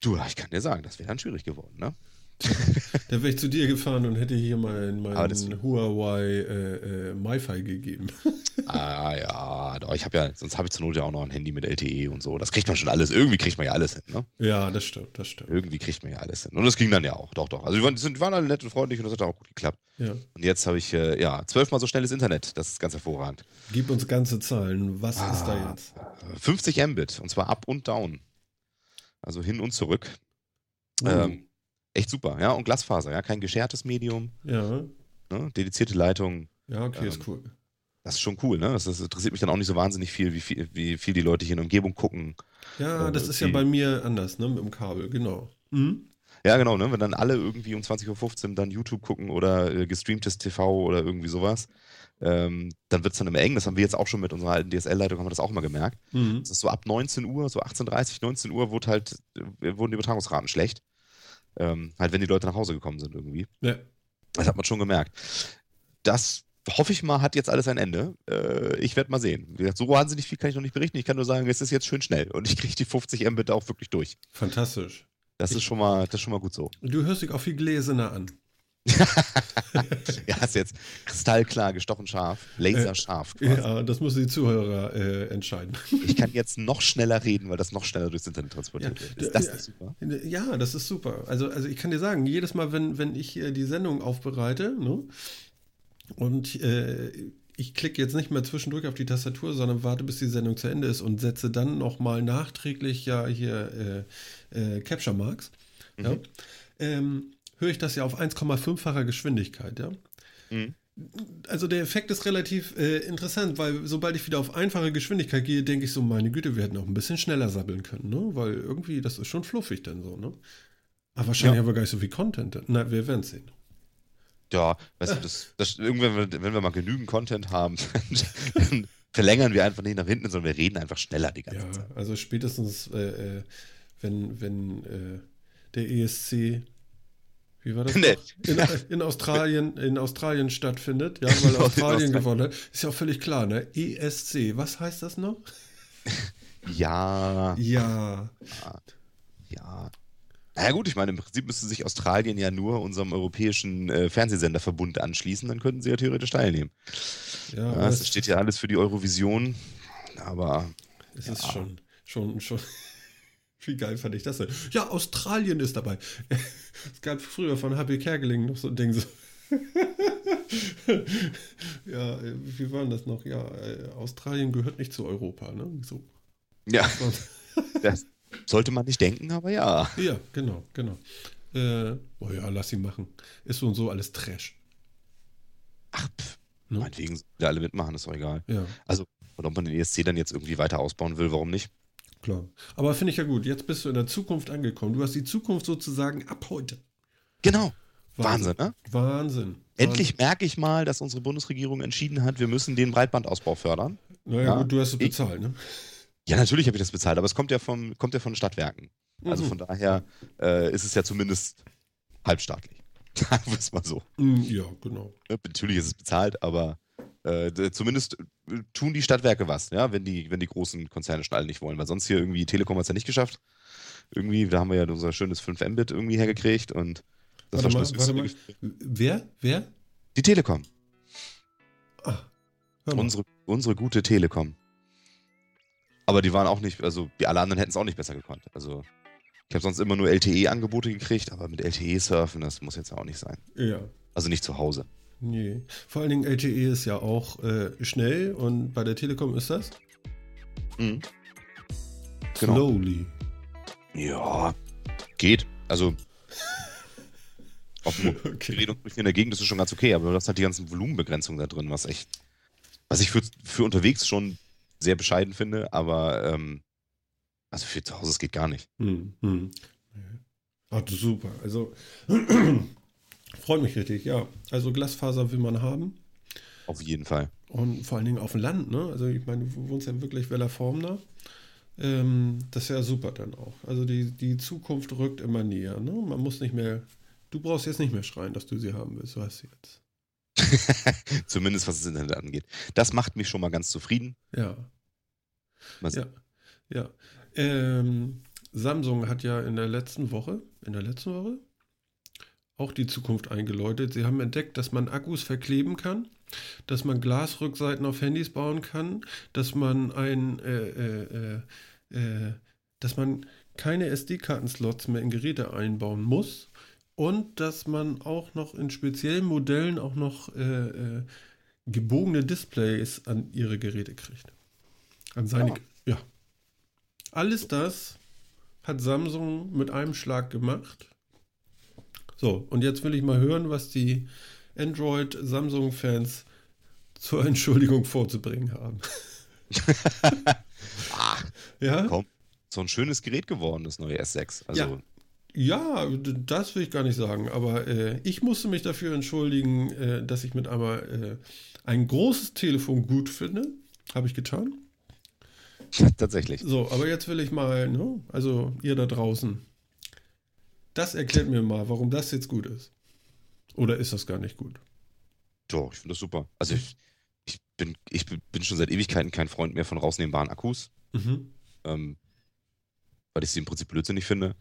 Du, ich kann dir sagen, das wäre dann schwierig geworden, ne? Da wäre ich zu dir gefahren und hätte hier mein, Aber das- mein Huawei äh, äh, MiFi gegeben. ah ja, ich habe ja, sonst habe ich zur Not ja auch noch ein Handy mit LTE und so. Das kriegt man schon alles. Irgendwie kriegt man ja alles hin, ne? ja, das stimmt, das stimmt. Irgendwie kriegt man ja alles hin. Und das ging dann ja auch, doch, doch. Also die waren, sind, waren alle nett und freundlich und das hat auch gut geklappt. Ja. Und jetzt habe ich, äh, ja, zwölfmal so schnelles Internet. Das ist ganz hervorragend. Gib uns ganze Zahlen. Was ist Ah. da jetzt? 50 Mbit und zwar up und down. Also hin und zurück. Uh, Ähm, echt super, ja. Und Glasfaser, ja. Kein geschertes Medium, ja, ne? dedizierte Leitung. ja, okay, ähm, ist cool. Das ist schon cool, ne? Das, das interessiert mich dann auch nicht so wahnsinnig viel, wie viel, wie viel die Leute hier in der Umgebung gucken. Ja, äh, das ist ja bei mir anders, ne, mit dem Kabel, genau. Mhm. Ja, genau, ne? Wenn dann alle irgendwie um 20.15 Uhr dann YouTube gucken oder äh, gestreamtes TV oder irgendwie sowas, ähm, dann wird es dann immer eng. Das haben wir jetzt auch schon mit unserer alten DSL-Leitung, haben wir das auch mal gemerkt. Mhm. Das ist so ab 19 Uhr, so 18.30 19 Uhr, wurde halt, äh, wurden die Übertragungsraten schlecht. Ähm, halt, wenn die Leute nach Hause gekommen sind irgendwie. Ja. Das hat man schon gemerkt. Das hoffe ich mal, hat jetzt alles ein Ende. Äh, ich werde mal sehen. Wie gesagt, so wahnsinnig viel kann ich noch nicht berichten. Ich kann nur sagen, es ist jetzt schön schnell und ich kriege die 50 Mbit auch wirklich durch. Fantastisch. Das ist schon mal, das ist schon mal gut so. Du hörst dich auch viel gläserner an. ja, ist jetzt kristallklar, gestochen scharf, laserscharf. quasi. Ja, das müssen die Zuhörer äh, entscheiden. Ich kann jetzt noch schneller reden, weil das noch schneller durchs Internet transportiert Ja, wird. Ist das ja. super? Ja, das ist super. Also, also ich kann dir sagen, jedes Mal, wenn, wenn ich hier die Sendung aufbereite, ne, und äh, ich klicke jetzt nicht mehr zwischendurch auf die Tastatur, sondern warte, bis die Sendung zu Ende ist und setze dann nochmal nachträglich ja hier äh, äh, Capture Marks, ja, Mhm. ähm, höre ich das ja auf 1,5-facher Geschwindigkeit, ja. Mhm. Also der Effekt ist relativ äh, interessant, weil sobald ich wieder auf einfache Geschwindigkeit gehe, denke ich so, meine Güte, wir hätten auch ein bisschen schneller sabbeln können, ne? Weil irgendwie, das ist schon fluffig dann so, ne? Aber wahrscheinlich Ja. haben wir gar nicht so viel Content. Na, wir werden sehen. Ja, weißt du, das, das, irgendwann, wenn wenn wir mal genügend Content haben, dann verlängern wir einfach nicht nach hinten, sondern wir reden einfach schneller die ganze Ja, Zeit. also spätestens, äh, äh, wenn, wenn äh, der ESC, wie war das? Nee. In, in, Australien, in Australien stattfindet, ja, weil Australien gewonnen hat. Ist ja auch völlig klar, ne? ESC, was heißt das noch? Ja, Ja. ja. Na ja, gut, ich meine, im Prinzip müsste sich Australien ja nur unserem europäischen äh, Fernsehsenderverbund anschließen, dann könnten sie ja theoretisch teilnehmen. Ja, Ja, steht ja alles für die Eurovision, aber Es ist schon, schon, schon. Wie geil fand ich das denn? Ja, Australien ist dabei. Es gab früher von HP Kerkeling noch so ein Ding so. ja, äh, wie war denn das noch? Ja, äh, Australien gehört nicht zu Europa, ne? So. Ja, das sollte man nicht denken, aber ja. Ja, genau, genau. Äh, oh ja, lass ihn machen. Ist so und so alles Trash. Ach, pff, Ne? meinetwegen alle mitmachen, ist doch egal. Ja, Also, und ob man den ESC dann jetzt irgendwie weiter ausbauen will, warum nicht? Klar. Aber finde ich ja gut. Jetzt bist du in der Zukunft angekommen. Du hast die Zukunft sozusagen ab heute. Genau. Wahnsinn, ne? Wahnsinn. Endlich merke ich mal, dass unsere Bundesregierung entschieden hat, wir müssen den Breitbandausbau fördern. Naja, Ja, gut, du hast es ich- bezahlt, ne? Ja, natürlich habe ich das bezahlt, aber es kommt ja, vom, kommt ja von Stadtwerken. Also Mhm. von daher äh, ist es ja zumindest halbstaatlich. Sagen wir es mal so. Mm, Ja, genau. Natürlich ist es bezahlt, aber äh, zumindest äh, tun die Stadtwerke was, ja, wenn die, wenn die großen Konzerne schon alle nicht wollen. Weil sonst hier irgendwie Telekom hat es ja nicht geschafft. Irgendwie, da haben wir ja unser schönes 5 Mbit irgendwie hergekriegt und das Warte war mal, schon das warte mal. Wer? Wer? Die Telekom. Mal. Unsere, unsere gute Telekom. Aber die waren auch nicht, also die alle anderen hätten es auch nicht besser gekonnt. Also ich habe sonst immer nur LTE-Angebote gekriegt, aber mit LTE surfen, das muss jetzt auch nicht sein. Ja. Also nicht zu Hause. Nee. Vor allen Dingen LTE ist ja auch äh, schnell und bei der Telekom ist das Mhm. Genau. slowly. Ja, geht. Also auf dem Okay. Gerät und in der Gegend ist es schon ganz okay, aber du hast halt die ganzen Volumenbegrenzungen da drin, was echt, was ich für, für unterwegs schon sehr bescheiden finde, aber ähm, also für zu Hause, es geht gar nicht. Hm, hm. Ach, super. Also freut mich richtig, ja. Also Glasfaser will man haben. Auf jeden Fall. Und vor allen Dingen auf dem Land, ne? Also ich meine, du wohnst ja wirklich Weller Formner. Ähm, das ist ja super dann auch. Also die, die Zukunft rückt immer näher, ne? Man muss nicht mehr, du brauchst jetzt nicht mehr schreien, dass du sie haben willst. Du hast sie jetzt. Zumindest was das Internet angeht. Das macht mich schon mal ganz zufrieden. Ja. Mal Ja. Ja. Ähm, Samsung hat ja in der letzten Woche, in der letzten Woche, auch die Zukunft eingeläutet. Sie haben entdeckt, dass man Akkus verkleben kann, dass man Glasrückseiten auf Handys bauen kann, dass man ein, äh, äh, äh, äh, dass man keine SD-Kartenslots mehr in Geräte einbauen muss und dass man auch noch in speziellen Modellen auch noch äh, äh, gebogene Displays an ihre Geräte kriegt. An seine, Ja. ja. Alles das hat Samsung mit einem Schlag gemacht. So, und jetzt will ich mal hören, was die Android-Samsung-Fans zur Entschuldigung vorzubringen haben. Ah, Ja? komm. So ein schönes Gerät geworden, das neue S6. Also, Ja. Ja, das will ich gar nicht sagen, aber äh, ich musste mich dafür entschuldigen, äh, dass ich mit einmal äh, ein großes Telefon gut finde. Habe ich getan. tatsächlich. So, aber jetzt will ich mal, ne, also ihr da draußen, das erklärt mir mal, warum das jetzt gut ist. Oder ist das gar nicht gut? Doch, ich finde das super. Also ich, ich, bin, ich bin schon seit Ewigkeiten kein Freund mehr von rausnehmbaren Akkus, Mhm. ähm, weil ich sie im Prinzip blödsinnig finde.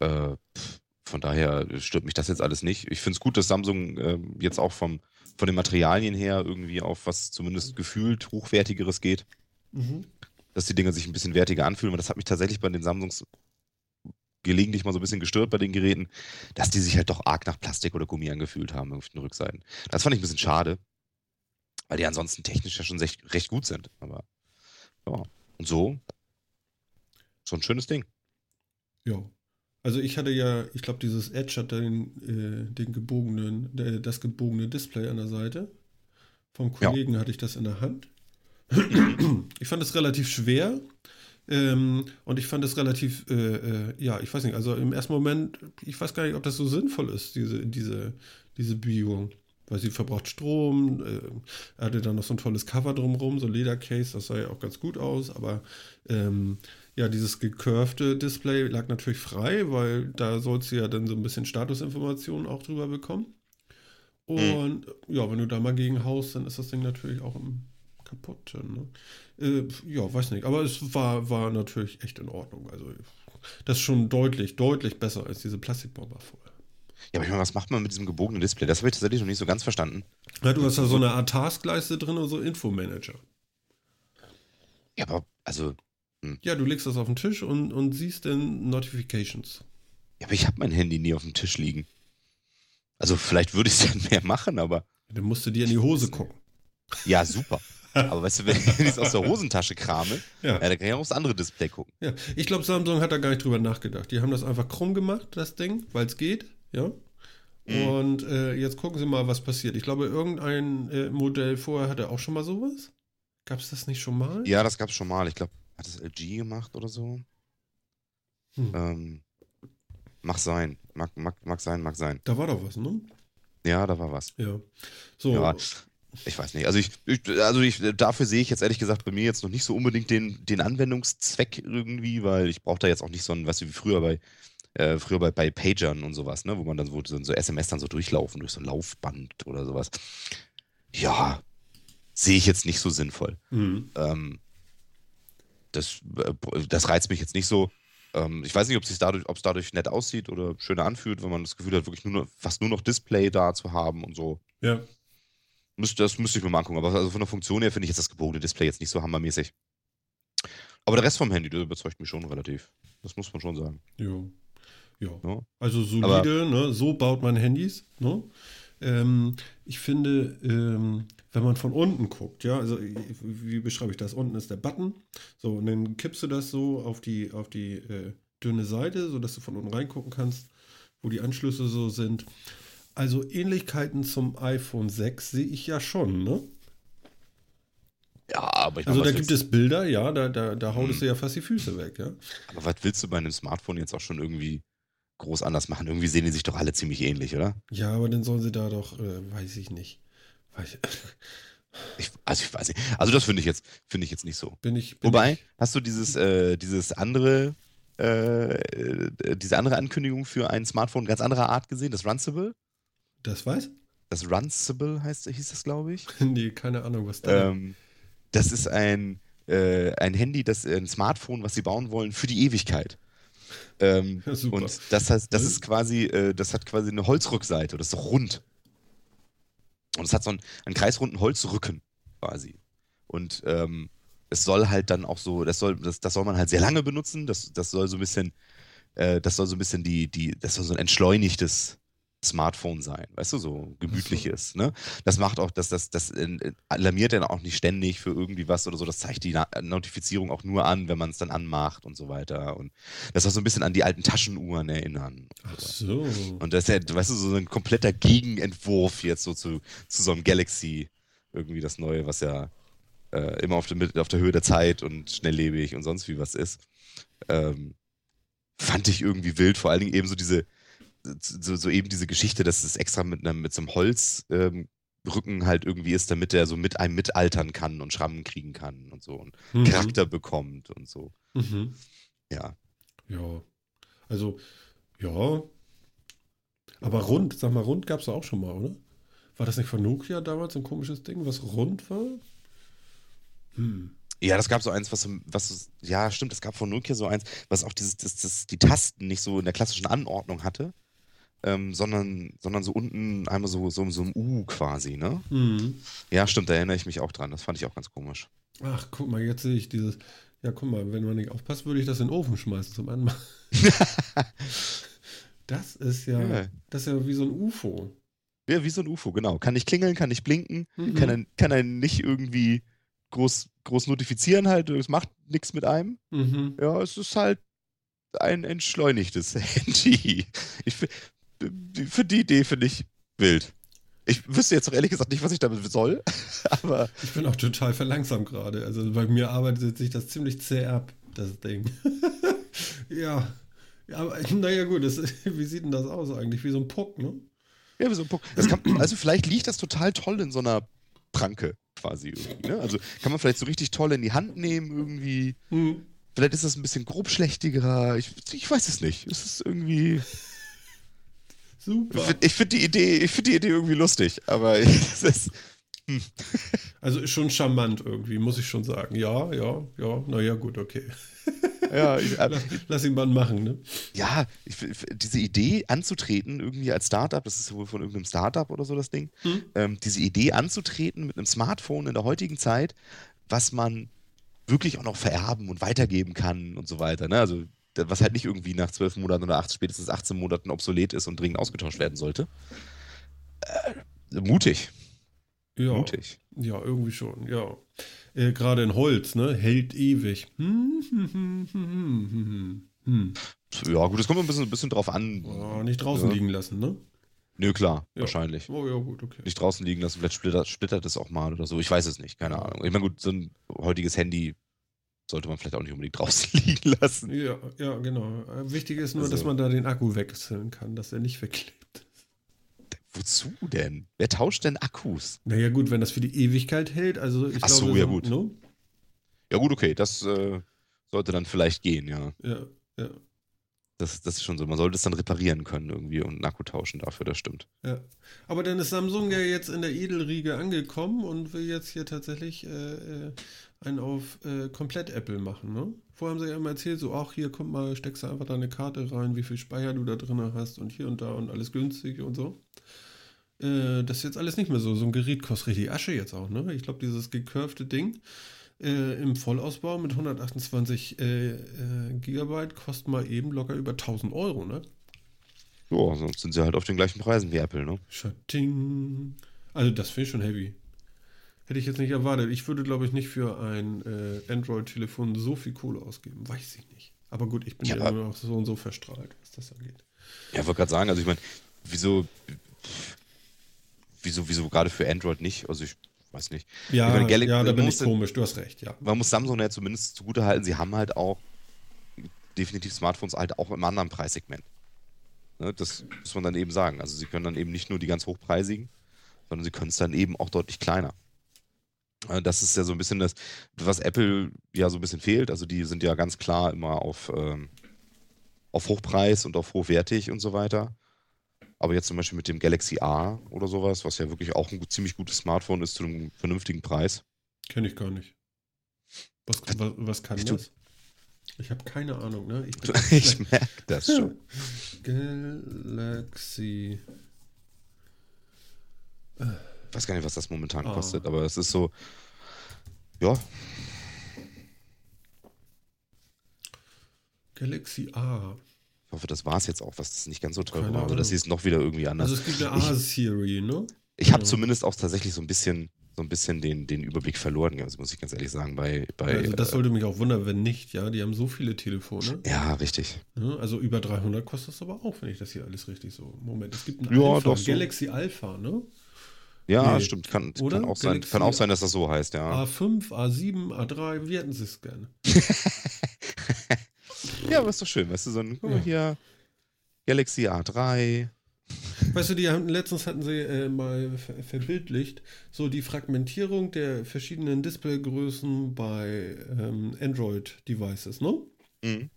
Äh, von daher stört mich das jetzt alles nicht. Ich finde es gut, dass Samsung ähm, jetzt auch vom, von den Materialien her irgendwie auf was zumindest gefühlt hochwertigeres geht, Mhm. dass die Dinger sich ein bisschen wertiger anfühlen. Und das hat mich tatsächlich bei den Samsungs gelegentlich mal so ein bisschen gestört bei den Geräten, dass die sich halt doch arg nach Plastik oder Gummi angefühlt haben auf den Rückseiten. Das fand ich ein bisschen schade, weil die ansonsten technisch ja schon recht, recht gut sind. Aber ja, und so, so ein schönes Ding. Ja. Also ich hatte ja, ich glaube, dieses Edge hat den, äh, den gebogenen, der, das gebogene Display an der Seite. Vom Ja. Kollegen hatte ich das in der Hand. Ich fand es relativ schwer. Ähm, und ich fand es relativ, äh, äh, ja, ich weiß nicht, also im ersten Moment, ich weiß gar nicht, ob das so sinnvoll ist, diese, diese, diese Biegung. Weil sie verbraucht Strom, äh, hatte dann noch so ein tolles Cover drumherum, so Ledercase, das sah ja auch ganz gut aus, aber ähm, ja, dieses gecurvte Display lag natürlich frei, weil da sollst du ja dann so ein bisschen Statusinformationen auch drüber bekommen. Und ja, wenn du da mal gegen haust, dann ist das Ding natürlich auch im kaputt. Ne? Äh, ja, weiß nicht. Aber es war, war natürlich echt in Ordnung. Also das ist schon deutlich, deutlich besser als diese Plastikbomber vorher. Ja, aber ich meine, was macht man mit diesem gebogenen Display? Das habe ich tatsächlich noch nicht so ganz verstanden. Ja, du hast da so eine Art Taskleiste drin und so Infomanager. Ja, aber also, Ja, du legst das auf den Tisch und, und siehst dann Notifications. ja, aber ich habe mein Handy nie auf dem Tisch liegen. Also vielleicht würde ich es dann mehr machen, aber Dann musst du dir in die Hose gucken. Ja, super. Aber weißt du, wenn ich es aus der Hosentasche krame, Ja. ja, dann kann ich auch aufs andere Display gucken. Ja, ich glaube, Samsung hat da gar nicht drüber nachgedacht. Die haben das einfach krumm gemacht, das Ding, weil es geht, ja. Mhm. Und äh, jetzt gucken Sie mal, was passiert. Ich glaube, irgendein äh, Modell vorher hatte auch schon mal sowas. Gab es das nicht schon mal? Ja, das gab es schon mal. Ich glaube, hat das LG gemacht oder so? Hm. Ähm, mag sein. Mag, mag, mag sein, mag sein. Da war doch was, ne? Ja, da war was. Ja. So. Ja, ich weiß nicht. Also ich, ich also ich, dafür sehe ich jetzt ehrlich gesagt bei mir jetzt noch nicht so unbedingt den, den Anwendungszweck irgendwie, weil ich brauche da jetzt auch nicht so ein, weißt du, wie früher bei, äh, früher bei, bei Pagern und sowas, ne, wo man dann wo so, so SMS dann so durchlaufen durch so ein Laufband oder sowas. Ja, sehe ich jetzt nicht so sinnvoll. Hm. Ähm, das, äh, das reizt mich jetzt nicht so. Ähm, ich weiß nicht, ob es dadurch, dadurch nett aussieht oder schöner anfühlt, wenn man das Gefühl hat, wirklich nur noch, fast nur noch Display da zu haben und so. Ja. Müsste, das müsste ich mir mal angucken. Aber also von der Funktion her finde ich jetzt das gebogene Display jetzt nicht so hammermäßig. Aber der Rest vom Handy, der überzeugt mich schon relativ. Das muss man schon sagen. Ja. Ja. Ja. Also solide, ne? so baut man Handys. Ne? Ähm, ich finde, ähm, wenn man von unten guckt, ja, also wie wie beschreibe ich das? Unten ist der Button, so, und dann kippst du das so auf die, auf die äh, dünne Seite, sodass du von unten reingucken kannst, wo die Anschlüsse so sind. Also Ähnlichkeiten zum iPhone 6 sehe ich ja schon, ne? Ja, aber ich Also meine, da was gibt es Bilder, ja, da, da, da hautest Hm. du ja fast die Füße weg, ja. aber was willst du bei einem Smartphone jetzt auch schon irgendwie groß anders machen? Irgendwie sehen die sich doch alle ziemlich ähnlich, oder? Ja, aber dann sollen sie da doch, äh, weiß ich nicht. Weiß, Ich, also ich weiß nicht. Also das finde ich jetzt, finde ich jetzt nicht so. bin ich. Bin Wobei, ich, hast du dieses, äh, dieses andere, äh, äh, diese andere Ankündigung für ein Smartphone ganz anderer Art gesehen, das Runcible? Das weiß? Das Runcible heißt, hieß das, glaube ich. nee, keine Ahnung, was da. Ähm, das ist ein, äh, ein Handy, das ein Smartphone, was sie bauen wollen für die Ewigkeit. Ähm, Ja, super. und das heißt, das ist quasi, äh, das hat quasi eine Holzrückseite, das ist doch rund. Und es hat so einen, einen kreisrunden Holzrücken quasi. Und ähm, es soll halt dann auch so, das soll, das, das soll man halt sehr lange benutzen. Das, das soll so ein bisschen, äh, das soll so ein bisschen die, die, das soll so ein entschleunigtes Smartphone sein, weißt du, so gemütliches, ne? Das macht auch, dass das, das alarmiert dann auch nicht ständig für irgendwie was oder so. Das zeigt die Na Notifizierung auch nur an, wenn man es dann anmacht und so weiter. Und das soll so ein bisschen an die alten Taschenuhren erinnern. Ach so. Und das ist ja, weißt du, so ein kompletter Gegenentwurf jetzt so zu, zu so einem Galaxy, irgendwie das Neue, was ja äh, immer auf der, mit- auf der Höhe der Zeit und schnelllebig und sonst wie was ist. Ähm, fand ich irgendwie wild, vor allen Dingen eben so diese, so, so eben diese Geschichte, dass es extra mit einem, mit so einem Holzrücken Rücken halt irgendwie ist, damit er so mit einem mitaltern kann und Schrammen kriegen kann und so und Mhm. Charakter bekommt und so. Mhm. Ja. Ja. Also, ja. Aber rund, sag mal, rund gab es auch schon mal, oder? War das nicht von Nokia damals ein komisches Ding, was rund war? Hm. Ja, das gab so eins, was, so- was, ja, stimmt, es gab von Nokia so eins, was auch dieses, das, das, die Tasten nicht so in der klassischen Anordnung hatte, ähm, sondern, sondern so unten einmal so, so, so ein U quasi, ne? Mhm. Ja, stimmt, da erinnere ich mich auch dran. Das fand ich auch ganz komisch. Ach, guck mal, jetzt sehe ich dieses. Ja, guck mal, wenn man nicht aufpasst, würde ich das in den Ofen schmeißen zum Anmachen. Das ist ja, Ja. das ist ja wie so ein UFO. Ja, wie so ein UFO, genau. Kann nicht klingeln, kann nicht blinken, Mhm. kann, er, kann er nicht irgendwie groß, groß notifizieren halt, es macht nichts mit einem. Mhm. Ja, es ist halt ein entschleunigtes Handy. Ich, für die Idee finde ich wild. Ich wüsste jetzt auch ehrlich gesagt nicht, was ich damit soll, aber Ich bin auch total verlangsamt gerade. Also bei mir arbeitet sich das ziemlich zäh ab, das Ding. ja. ja. Aber naja, gut, das, wie sieht denn das aus eigentlich? Wie so ein Puck, ne? ja, wie so ein Puck. Kann, also vielleicht liegt das total toll in so einer Pranke quasi irgendwie. Ne? Also kann man vielleicht so richtig toll in die Hand nehmen irgendwie. Hm. Vielleicht ist das ein bisschen grobschlächtiger. Ich, ich weiß es nicht. Es ist irgendwie. Super. Ich finde die Idee, ich finde die Idee irgendwie lustig, aber es ist, Also ist schon charmant irgendwie, muss ich schon sagen. Ja, ja, ja. Naja, gut, okay. ja, ich, Lass, lass ihn mal machen, ne? ja, ich, diese Idee anzutreten, irgendwie als Startup, das ist wohl von irgendeinem Startup oder so das Ding, Hm? ähm, diese Idee anzutreten mit einem Smartphone in der heutigen Zeit, was man wirklich auch noch vererben und weitergeben kann und so weiter. Ne? Also, was halt nicht irgendwie nach zwölf Monaten oder acht, spätestens 18 Monaten obsolet ist und dringend ausgetauscht werden sollte. Äh, mutig. Ja, Mutig. ja, irgendwie schon, ja. Äh, Gerade in Holz, ne? Hält ewig. Hm, hm, hm, hm, hm, hm, hm. Ja, gut, es kommt ein bisschen, ein bisschen drauf an. Oh, nicht draußen Ja. liegen lassen, ne? Nö, klar, Ja. wahrscheinlich. Oh ja, gut, okay. Nicht draußen liegen lassen, vielleicht splittert, splittert es auch mal oder so. Ich weiß es nicht, keine Ahnung. Ich meine, gut, so ein heutiges Handy sollte man vielleicht auch nicht unbedingt draußen liegen lassen. Ja, ja, genau. Wichtig ist nur, Also- dass man da den Akku wechseln kann, dass er nicht wegklebt. Wozu denn? Wer tauscht denn Akkus? Naja, gut, wenn das für die Ewigkeit hält, also ich Ach so, glaube, ja, gut. Ne? Ja, gut, okay, das äh, sollte dann vielleicht gehen, ja. Ja, ja, Das, das ist schon so. Man sollte es dann reparieren können irgendwie und einen Akku tauschen dafür, das stimmt. ja. Aber dann ist Samsung ja jetzt in der Edelriege angekommen und will jetzt hier tatsächlich äh, äh, einen auf äh, komplett Apple machen, ne? Vorher haben sie ja immer erzählt, so, ach, hier, komm mal, steckst du einfach deine Karte rein, wie viel Speicher du da drin hast und hier und da und alles günstig und so. Äh, das ist jetzt alles nicht mehr so. So ein Gerät kostet richtig Asche jetzt auch, ne? Ich glaube, dieses gecurvte Ding äh, im Vollausbau mit 128 äh, äh, Gigabyte kostet mal eben locker über 1000 Euro, ne? Ja, sonst sind sie halt auf den gleichen Preisen wie Apple, ne? Schatting. Also das finde ich schon heavy. Hätte ich jetzt nicht erwartet. Ich würde, glaube ich, nicht für ein äh, Android-Telefon so viel Kohle ausgeben. Weiß ich nicht. Aber gut, ich bin Ja, ja, nur noch so und so verstrahlt, was das angeht. Ja, wollte gerade sagen, also ich meine, wieso, wieso, wieso gerade für Android nicht? Also ich weiß nicht. Ja, Ich meine, Galaxy- ja da bin ich den- komisch. Du hast recht, ja. Man muss Samsung ja zumindest zugute halten, sie haben halt auch definitiv Smartphones halt auch im anderen Preissegment. Ne, das muss man dann eben sagen. Also sie können dann eben nicht nur die ganz hochpreisigen, sondern sie können es dann eben auch deutlich kleiner. Äh, Das ist ja so ein bisschen das, was Apple ja so ein bisschen fehlt. Also die sind ja ganz klar immer auf, ähm, auf Hochpreis und auf hochwertig und so weiter. Aber jetzt zum Beispiel mit dem Galaxy A oder sowas, was ja wirklich auch ein gut, ziemlich gutes Smartphone ist zu einem vernünftigen Preis. Kenne ich gar nicht. Was, was, was kann Ich das? Ich habe keine Ahnung, ne? Ich Ich merke das schon. Galaxy. Ich weiß gar nicht, was das momentan Ah. kostet, aber es ist so, ja, Galaxy A. ich hoffe, das war es jetzt auch, was das nicht ganz so teuer Keine war, oder dass Ahnung. sie es noch wieder irgendwie anders. Also es gibt eine A-Serie, ne? Ich habe Ja. zumindest auch tatsächlich so ein bisschen, so ein bisschen den, den Überblick verloren, also muss ich ganz ehrlich sagen, bei, bei Also das äh, sollte mich auch wundern, wenn nicht, ja. Die haben so viele Telefone. ja, richtig. Ne? Also über 300 kostet es aber auch, wenn ich das hier alles richtig so. Moment, es gibt ein Ja, Alpha, doch so. Galaxy Alpha, ne? Ja, Nee. stimmt, kann, kann, auch sein, Galaxy- kann auch sein, dass das so heißt, ja. A5, A7, A3, wie hätten sie es gerne? Ja, aber ist doch schön, weißt du, so ein, guck mal Ja. hier, Galaxy A3, Weißt du, die haben, letztens hatten sie äh, mal ver verbildlicht, so die Fragmentierung der verschiedenen Displaygrößen bei ähm, Android-Devices, ne? mhm.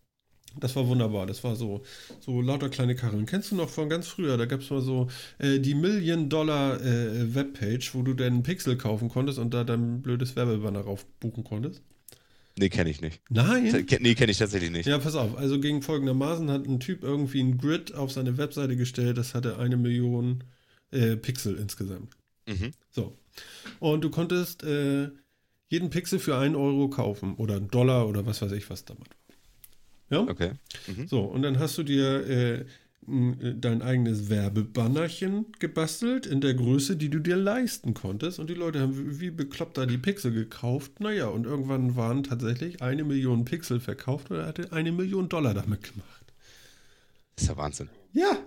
Das war wunderbar. Das war so, so lauter kleine Karren. Kennst du noch von ganz früher? Da gab es mal so äh, die Million-Dollar-Webpage, wo du dann einen Pixel kaufen konntest und da dann blödes Werbebanner rauf buchen konntest. nee, kenne ich nicht. Nein. Nee, kenne ich tatsächlich nicht. Ja, pass auf. Also ging folgendermaßen hat ein Typ irgendwie ein Grid auf seine Webseite gestellt. Das hatte eine Million äh, Pixel insgesamt. Mhm. So. Und du konntest äh, jeden Pixel für einen Euro kaufen oder einen Dollar oder was weiß ich, was damals war. Ja? Okay. Mhm. So, und dann hast du dir äh, m, dein eigenes Werbebannerchen gebastelt in der Größe, die du dir leisten konntest. Und die Leute haben wie, wie bekloppt da die Pixel gekauft. Naja, und irgendwann waren tatsächlich eine Million Pixel verkauft oder hatte eine Million Dollar damit gemacht. Das ist ja Wahnsinn. Ja.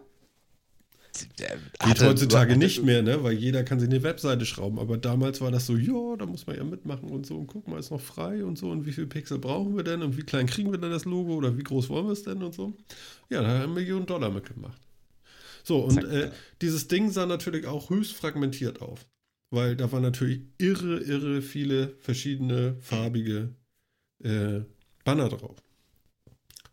Geht heutzutage nicht mehr, ne? Weil jeder kann sich eine Webseite schrauben. Aber damals war das so, ja, da muss man ja mitmachen und so. Und guck mal, ist noch frei und so. Und wie viel Pixel brauchen wir denn? Und wie klein kriegen wir denn das Logo? Oder wie groß wollen wir es denn und so? Ja, da haben Millionen Dollar mitgemacht. So, und äh, dieses Ding sah natürlich auch höchst fragmentiert auf. Weil da waren natürlich irre, irre viele verschiedene farbige äh, Banner drauf.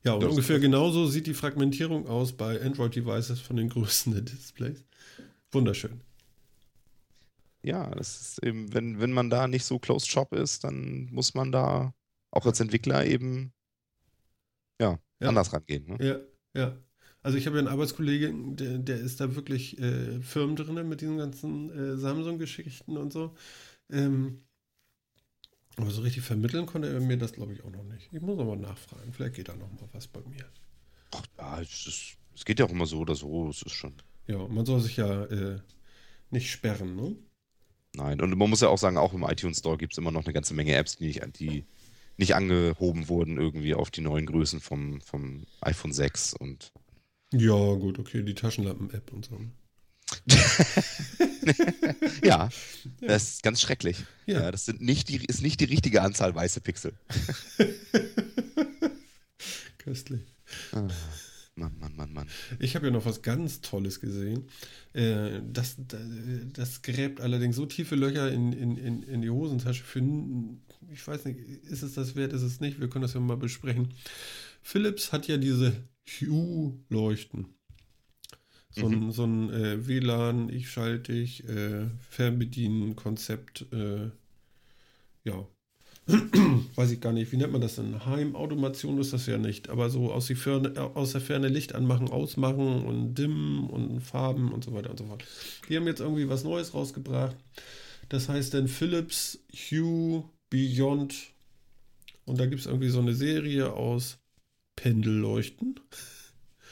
Ja, und Das ungefähr genauso sieht die Fragmentierung aus bei Android-Devices von den Größen der Displays. Wunderschön. Ja, das ist eben, wenn, wenn man da nicht so closed shop ist, dann muss man da auch als Entwickler eben ja, Ja. anders rangehen. Ne? Ja, ja. Also ich habe ja einen Arbeitskollegen, der, der ist da wirklich äh, firm drin mit diesen ganzen äh, Samsung-Geschichten und so. Ähm, aber so richtig vermitteln konnte er mir das, glaube ich, auch noch nicht. Ich muss aber nachfragen. Vielleicht geht da noch mal was bei mir. Ach, ja, es, ist, es geht ja auch immer so oder so. Es ist schon. Ja, man soll sich ja äh, nicht sperren, ne? Nein, und man muss ja auch sagen, auch im iTunes Store gibt es immer noch eine ganze Menge Apps, die nicht, die nicht angehoben wurden irgendwie auf die neuen Größen vom, vom iPhone 6 und. Ja, gut, okay, die Taschenlampen-App und so. ja, das ist ganz schrecklich. Ja. ja. das sind nicht die, ist nicht die richtige Anzahl weiße Pixel. Köstlich. Ah, Mann, Mann, Mann, Mann. Ich habe ja noch was ganz Tolles gesehen. Äh, das, das gräbt allerdings so tiefe Löcher in, in, in, in die Hosentasche für, ich weiß nicht, ist es das wert, ist es nicht? Wir können das ja mal besprechen. Philips hat ja diese Hue-Leuchten. So mhm. ein, so ein äh, WLAN, ich schalte dich, äh, Fernbedienen-Konzept, äh, ja. Weiß ich gar nicht, wie nennt man das denn? Heimautomation ist das ja nicht, aber so aus, Ferne, aus der Ferne Licht anmachen, ausmachen und dimmen und Farben und so weiter und so fort. Die haben jetzt irgendwie was Neues rausgebracht. Das heißt dann Philips Hue Beyond. Und da gibt es irgendwie so eine Serie aus Pendelleuchten.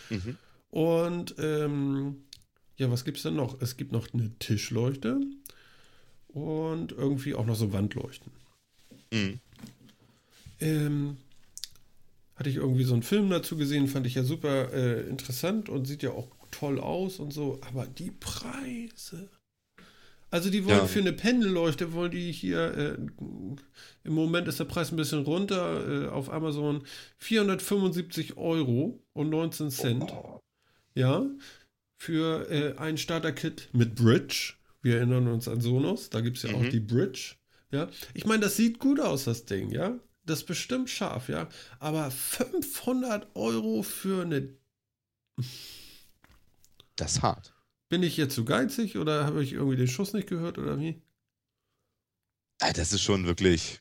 Mhm. Und ähm, ja, was gibt es denn noch? Es gibt noch eine Tischleuchte und irgendwie auch noch so Wandleuchten. Mhm. Ähm, hatte ich irgendwie so einen Film dazu gesehen, fand ich ja super äh, interessant und sieht ja auch toll aus und so, aber die Preise. Also die wollen ja. für eine Pendelleuchte, wollen die hier, äh, im Moment ist der Preis ein bisschen runter, äh, auf Amazon 475 Euro und 19 Cent. Oh. Ja, für äh, ein Starter-Kit mit Bridge. Wir erinnern uns an Sonos, da gibt es ja mhm. auch die Bridge. Ja, ich meine, das sieht gut aus, das Ding, ja. Das ist bestimmt scharf, ja. Aber 500 Euro für eine. Das ist hart. Bin ich jetzt zu geizig oder habe ich irgendwie den Schuss nicht gehört oder wie? Das ist schon wirklich,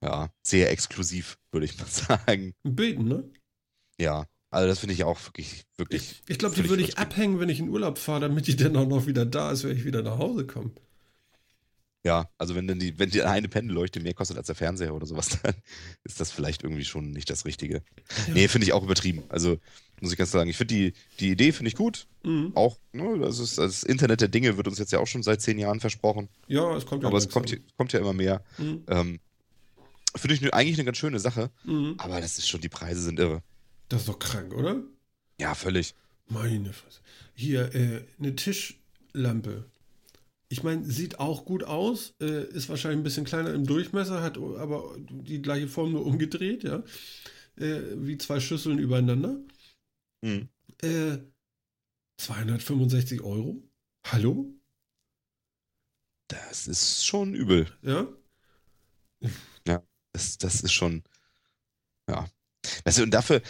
ja, sehr exklusiv, würde ich mal sagen. Beten, ne? Ja, also das finde ich auch wirklich, wirklich. Ich, ich glaube, die würde ich abhängen, wenn ich in Urlaub fahre, damit die dann auch noch wieder da ist, wenn ich wieder nach Hause komme. Ja, also wenn dann die, wenn die eine Pendelleuchte mehr kostet als der Fernseher oder sowas, dann ist das vielleicht irgendwie schon nicht das Richtige. Ja. Nee, finde ich auch übertrieben. Also muss ich ganz sagen, ich finde die, die Idee finde ich gut. Mhm. Auch, ne, das, ist, das Internet der Dinge wird uns jetzt ja auch schon seit zehn Jahren versprochen. Ja, es kommt ja Aber es kommt, kommt, ja immer mehr. Mhm. Ähm, finde ich eigentlich eine ganz schöne Sache. Mhm. Aber das ist schon, die Preise sind irre. Das ist doch krank, oder? Ja, völlig. Meine Fresse. Hier, äh, eine Tischlampe. Ich meine, sieht auch gut aus, äh, ist wahrscheinlich ein bisschen kleiner im Durchmesser, hat aber die gleiche Form nur umgedreht, ja. Äh, wie zwei Schüsseln übereinander. Mhm. Äh, 265 Euro? Hallo? Das ist schon übel. Ja? Ja, das, das ist schon. Ja, Weißt du, und dafür,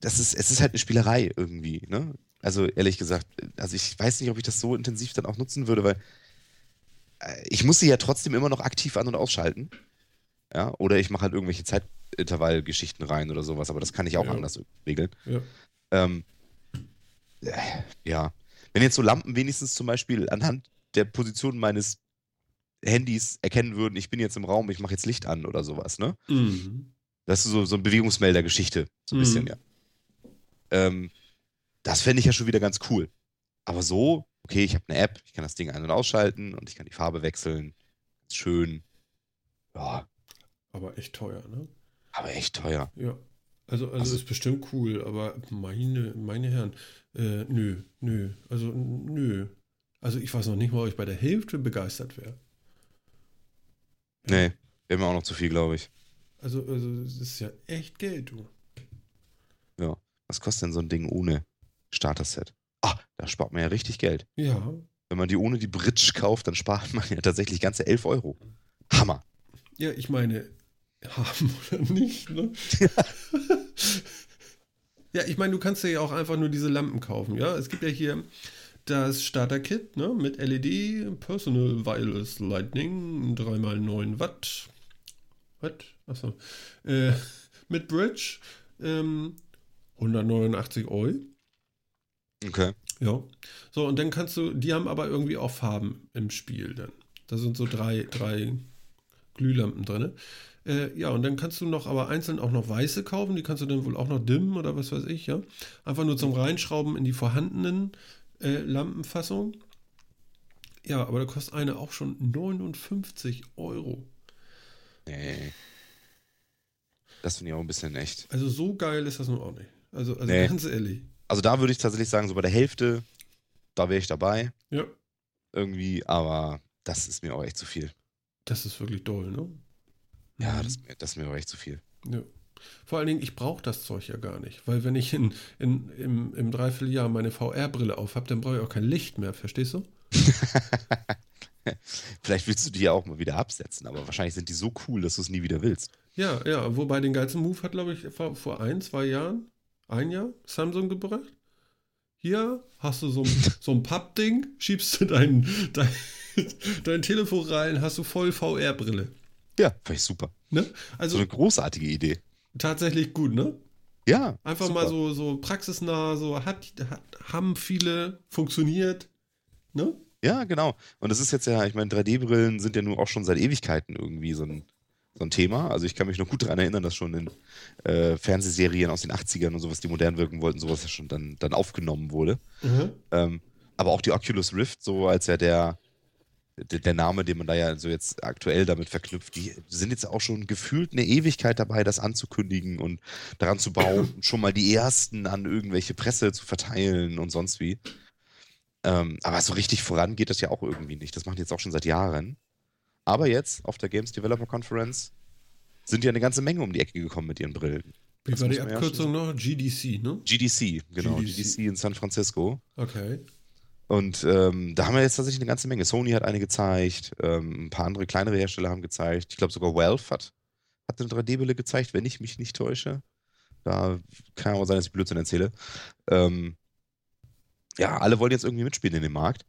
das ist, es ist halt eine Spielerei irgendwie, ne? Also ehrlich gesagt, also ich weiß nicht, ob ich das so intensiv dann auch nutzen würde, weil äh, ich muss sie ja trotzdem immer noch aktiv an- und ausschalten. Ja, oder ich mache halt irgendwelche Zeitintervallgeschichten rein oder sowas, aber das kann ich auch ja. anders regeln. Ja. Ähm, äh, ja. Wenn jetzt so Lampen wenigstens zum Beispiel anhand der Position meines Handys erkennen würden, ich bin jetzt im Raum, ich mache jetzt Licht an oder sowas, ne? Mhm. Das ist so, so eine Bewegungsmelder-Geschichte. So ein mhm. bisschen, ja. Ähm, das fände ich ja schon wieder ganz cool. Aber so, okay, ich habe eine App, ich kann das Ding ein- und ausschalten und ich kann die Farbe wechseln. Schön. Ja. Aber echt teuer, ne? Aber echt teuer. Ja. Also, also, also ist bestimmt cool, aber meine, meine Herren, äh, nö, nö. Also, nö. Also ich weiß noch nicht mal, ob ich bei der Hälfte begeistert wäre. Nee, wäre mir auch noch zu viel, glaube ich. Also, also das ist ja echt Geld, du. Ja. Was kostet denn so ein Ding ohne Starter-Set? Ah, da spart man ja richtig Geld. Ja. Wenn man die ohne die Bridge kauft, dann spart man ja tatsächlich ganze 11 Euro. Hammer. Ja, ich meine, haben oder nicht, ne? ja, ich meine, du kannst ja auch einfach nur diese Lampen kaufen, ja? Es gibt ja hier das Starter-Kit, ne? Mit LED, Personal Wireless Lightning, 3x9 Watt, was? Achso. Äh, mit Bridge ähm, 189 Euro. Okay. Ja. So, und dann kannst du, die haben aber irgendwie auch Farben im Spiel dann. Da sind so drei, drei Glühlampen drin. Äh, ja, und dann kannst du noch aber einzeln auch noch weiße kaufen, die kannst du dann wohl auch noch dimmen oder was weiß ich, ja. Einfach nur zum Reinschrauben in die vorhandenen äh, Lampenfassung. Ja, aber da kostet eine auch schon 59 Euro. Nee. Das finde ich auch ein bisschen echt. Also so geil ist das nun auch nicht. Also, also Nee. ganz ehrlich. Also da würde ich tatsächlich sagen, so bei der Hälfte, da wäre ich dabei. Ja. Irgendwie, aber das ist mir auch echt zu viel. Das ist wirklich doll, ne? Ja, Mhm. das, ist mir- das ist mir auch echt zu viel. Ja. Vor allen Dingen, ich brauche das Zeug ja gar nicht. Weil wenn ich in, in, im, im Dreivierteljahr meine VR-Brille auf habe, dann brauche ich auch kein Licht mehr, verstehst du? Vielleicht willst du die ja auch mal wieder absetzen, aber wahrscheinlich sind die so cool, dass du es nie wieder willst. Ja, ja, wobei den geilsten Move hat, glaube ich, vor, vor ein, zwei Jahren, ein Jahr, Samsung gebracht. Hier hast du so ein, so ein Pappding, schiebst du dein, dein, dein Telefon rein, hast du voll VR-Brille. Ja, fand ich super. Ne? So Also eine großartige Idee. tatsächlich gut, ne? Ja. Einfach super. mal so, so praxisnah, so hat, hat, haben viele, funktioniert. Ne? Ja, genau. Und das ist jetzt ja, ich meine, 3D-Brillen sind ja nun auch schon seit Ewigkeiten irgendwie so ein, so ein Thema. Also ich kann mich noch gut daran erinnern, dass schon in äh, Fernsehserien aus den 80ern und sowas, die modern wirken wollten, sowas ja schon dann, dann aufgenommen wurde. Ähm, aber auch die Oculus Rift, so als ja der, der, der Name, den man da ja so jetzt aktuell damit verknüpft, die sind jetzt auch schon gefühlt eine Ewigkeit dabei, das anzukündigen und daran zu bauen und schon mal die ersten an irgendwelche Presse zu verteilen und sonst wie. Ähm, aber so richtig voran geht das ja auch irgendwie nicht. Das machen die jetzt auch schon seit Jahren. Aber jetzt auf der Games Developer Conference sind ja eine ganze Menge um die Ecke gekommen mit ihren Brillen. Wie Das war die Abkürzung noch? GDC, ne? GDC, genau, GDC. GDC in San Francisco. Okay. Und ähm, da haben wir jetzt tatsächlich eine ganze Menge. Sony hat eine gezeigt, ähm, ein paar andere kleinere Hersteller haben gezeigt. Ich glaube sogar Valve hat, hat eine 3D-Brille gezeigt, wenn ich mich nicht täusche. Da kann auch sein, dass ich Blödsinn erzähle. Ähm, ja, alle wollen jetzt irgendwie mitspielen in dem Markt.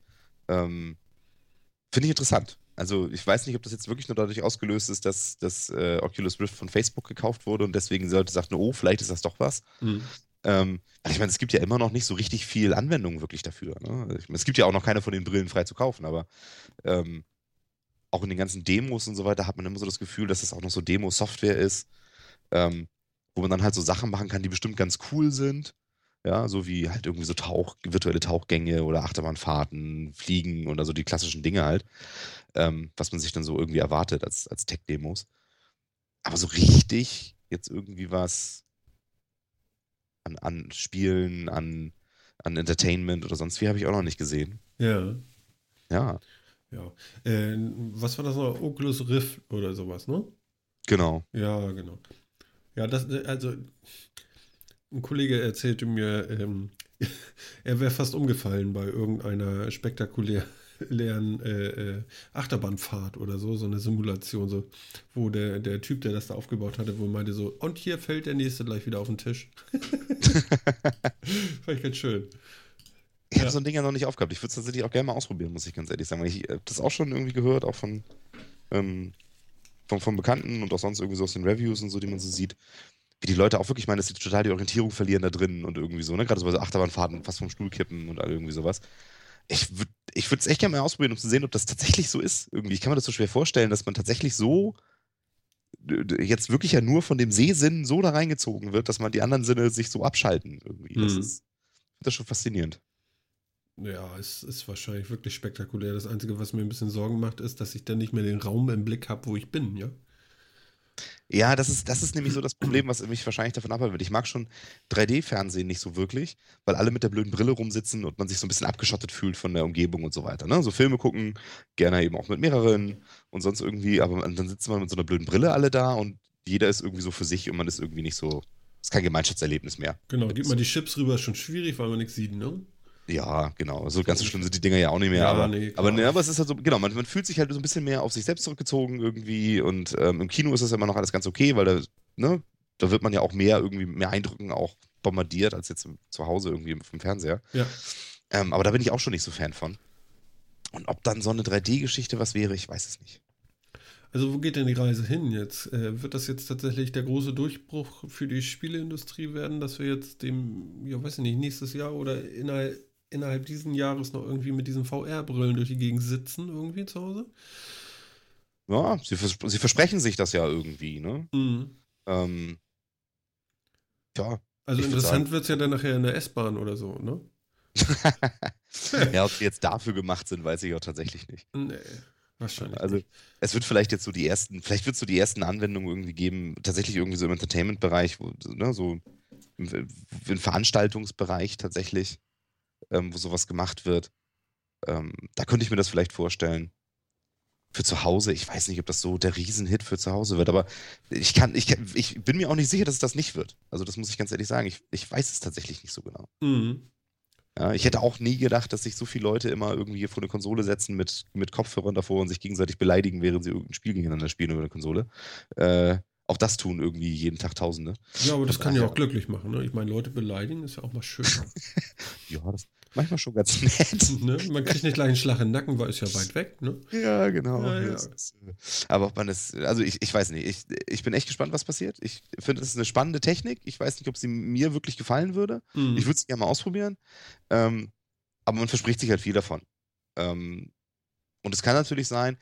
Ähm, Finde ich interessant. Also ich weiß nicht, ob das jetzt wirklich nur dadurch ausgelöst ist, dass das äh, Oculus Rift von Facebook gekauft wurde und deswegen Leute sagten, oh, vielleicht ist das doch was. Mhm. Ähm, weil ich meine, es gibt ja immer noch nicht so richtig viel Anwendung wirklich dafür. Ne? Also Ich meine, es gibt ja auch noch keine von den Brillen frei zu kaufen, aber ähm, auch in den ganzen Demos und so weiter hat man immer so das Gefühl, dass es auch noch so Demo-Software ist, ähm, wo man dann halt so Sachen machen kann, die bestimmt ganz cool sind. Ja, so wie halt irgendwie so Tauch, virtuelle Tauchgänge oder Achterbahnfahrten, Fliegen oder so die klassischen Dinge halt, ähm, was man sich dann so irgendwie erwartet als, als Tech-Demos. Aber so richtig jetzt irgendwie was an, an Spielen, an, an Entertainment oder sonst wie habe ich auch noch nicht gesehen. Ja. Ja, Ja. Äh, was war das noch? Oculus Rift oder sowas, ne? genau. Ja, genau. Ja, das, also, ein Kollege erzählte mir, ähm, er wäre fast umgefallen bei irgendeiner spektakulären äh, äh, Achterbahnfahrt oder so, so eine Simulation, so, wo der, der Typ, der das da aufgebaut hatte, wohl meinte so, und hier fällt der nächste gleich wieder auf den Tisch. Fand ich ganz schön. Ich habe Ja. so ein Ding ja noch nicht aufgehabt. Ich würde es tatsächlich auch gerne mal ausprobieren, muss ich ganz ehrlich sagen. Weil ich habe das auch schon irgendwie gehört, auch von, ähm, von, von Bekannten und auch sonst irgendwie so aus den Reviews und so, die man so sieht. Wie die Leute auch wirklich meinen, dass sie total die Orientierung verlieren da drin und irgendwie so, ne? Gerade so bei so Achterbahnfahrten, fast vom Stuhl kippen und all irgendwie sowas. Ich würde ich es echt gerne mal ausprobieren, um zu sehen, ob das tatsächlich so ist. Irgendwie. Ich kann mir das so schwer vorstellen, dass man tatsächlich so jetzt wirklich ja nur von dem Sehsinn so da reingezogen wird, dass man die anderen Sinne sich so abschalten irgendwie. Das Mhm. ist das ist schon faszinierend. Ja, es ist wahrscheinlich wirklich spektakulär. Das Einzige, was mir ein bisschen Sorgen macht, ist, dass ich dann nicht mehr den Raum im Blick habe, wo ich bin, ja? Ja, das ist, das ist nämlich so das Problem, was mich wahrscheinlich davon abhalten wird. Ich mag schon 3D-Fernsehen nicht so wirklich, weil alle mit der blöden Brille rumsitzen und man sich so ein bisschen abgeschottet fühlt von der Umgebung und so weiter. Ne? So Filme gucken, gerne eben auch mit mehreren und sonst irgendwie, aber dann sitzt man mit so einer blöden Brille alle da und jeder ist irgendwie so für sich und man ist irgendwie nicht so, ist kein Gemeinschaftserlebnis mehr. Genau, gibt man die Chips rüber, ist schon schwierig, weil man nichts sieht, ne? Ja, genau. So ganz so schlimm sind die Dinger ja auch nicht mehr. Ja, aber, nee, aber, ne, aber es ist halt so, genau, man, man fühlt sich halt so ein bisschen mehr auf sich selbst zurückgezogen irgendwie und ähm, im Kino ist das immer noch alles ganz okay, weil da, ne, da wird man ja auch mehr irgendwie, mehr Eindrücken auch bombardiert als jetzt im- zu Hause irgendwie vom Fernseher. Ja. Ähm, aber da bin ich auch schon nicht so Fan von. Und ob dann so eine 3D-Geschichte was wäre, ich weiß es nicht. Also wo geht denn die Reise hin jetzt? Äh, wird das jetzt tatsächlich der große Durchbruch für die Spieleindustrie werden, dass wir jetzt dem, ja weiß ich nicht, nächstes Jahr oder innerhalb, innerhalb diesen Jahres noch irgendwie mit diesen VR-Brillen durch die Gegend sitzen, irgendwie zu Hause? Ja, sie, vers sie versprechen sich das ja irgendwie, ne? Mhm. Ähm, ja, Also interessant wird es ja dann nachher in der S-Bahn oder so, ne? ja, ob die jetzt dafür gemacht sind, weiß ich auch tatsächlich nicht. Nee, wahrscheinlich. Also, nicht. es wird vielleicht jetzt so die ersten, vielleicht wird es so die ersten Anwendungen irgendwie geben, tatsächlich irgendwie so im Entertainment-Bereich, ne, so im, im Veranstaltungsbereich tatsächlich, ähm, wo sowas gemacht wird. Ähm, da könnte ich mir das vielleicht vorstellen. Für zu Hause, ich weiß nicht, ob das so der Riesenhit für zu Hause wird, aber ich kann, ich, kann, ich bin mir auch nicht sicher, dass es das nicht wird. Also, das muss ich ganz ehrlich sagen. Ich, ich weiß es tatsächlich nicht so genau. Mhm. Ja, ich hätte auch nie gedacht, dass sich so viele Leute immer irgendwie vor eine Konsole setzen mit, mit Kopfhörern davor und sich gegenseitig beleidigen, während sie irgendein Spiel gegeneinander spielen über eine Konsole. Äh, auch das tun irgendwie jeden Tag Tausende. Ja, aber das Von kann ja auch glücklich machen. Ne? Ich meine, Leute beleidigen ist ja auch mal schön. Ja, das ist manchmal schon ganz nett. ne? Man kriegt nicht gleich einen Schlag in den Nacken, weil ist ja weit weg. Ne? Ja, genau. Ja, ja. Das ist, äh, aber ob man das, also ich, ich weiß nicht, ich, ich bin echt gespannt, was passiert. Ich finde, es ist eine spannende Technik. Ich weiß nicht, ob sie mir wirklich gefallen würde. Mhm. Ich würde es gerne mal ausprobieren. Ähm, aber man verspricht sich halt viel davon. Ähm, und es kann natürlich sein,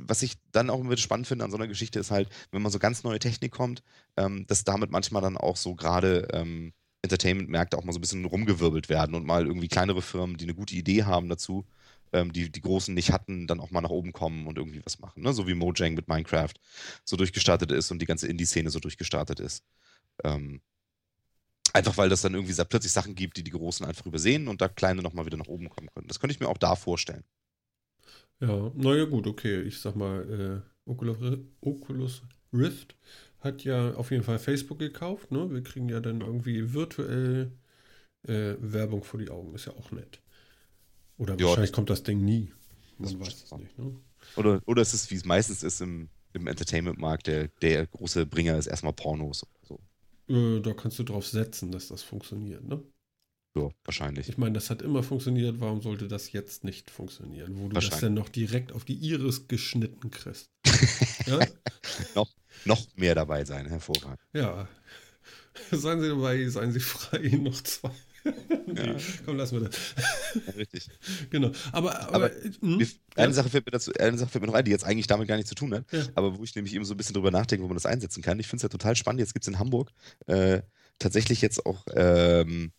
was ich dann auch immer spannend finde an so einer Geschichte, ist halt, wenn man so ganz neue Technik kommt, ähm, dass damit manchmal dann auch so gerade ähm, Entertainment-Märkte auch mal so ein bisschen rumgewirbelt werden und mal irgendwie kleinere Firmen, die eine gute Idee haben dazu, ähm, die die großen nicht hatten, dann auch mal nach oben kommen und irgendwie was machen. Ne? So wie Mojang mit Minecraft so durchgestartet ist und die ganze Indie-Szene so durchgestartet ist. Ähm, einfach weil das dann irgendwie plötzlich Sachen gibt, die die Großen einfach übersehen und da kleine nochmal wieder nach oben kommen können. Das könnte ich mir auch da vorstellen. Ja, naja, gut, okay. Ich sag mal, äh, Oculus, Ri- Oculus Rift hat ja auf jeden Fall Facebook gekauft. Ne? Wir kriegen ja dann irgendwie virtuell äh, Werbung vor die Augen. Ist ja auch nett. Oder Ja, wahrscheinlich das- kommt das Ding nie. Man weiß es nicht. Ne? Oder, oder es ist, wie es meistens ist im, im Entertainment-Markt, der, der große Bringer ist erstmal Pornos. oder So. Äh, da kannst du drauf setzen, dass das funktioniert. Ne? Ja, wahrscheinlich. Ich meine, das hat immer funktioniert. Warum sollte das jetzt nicht funktionieren? Wo du das dann noch direkt auf die Iris geschnitten kriegst. ja? noch, noch mehr dabei sein, hervorragend. Ja. Seien Sie dabei, seien Sie frei, noch zwei. nee, Ja. komm, lassen wir das. Ja, richtig. Genau. Aber, aber, Aber hm? Eine. Sache fällt mir dazu, eine Sache fällt mir noch ein, die jetzt eigentlich damit gar nichts zu tun hat, Ja. aber wo ich nämlich eben so ein bisschen drüber nachdenke, wo man das einsetzen kann. Ich finde es ja total spannend. Jetzt gibt es in Hamburg äh, tatsächlich jetzt auch ähm,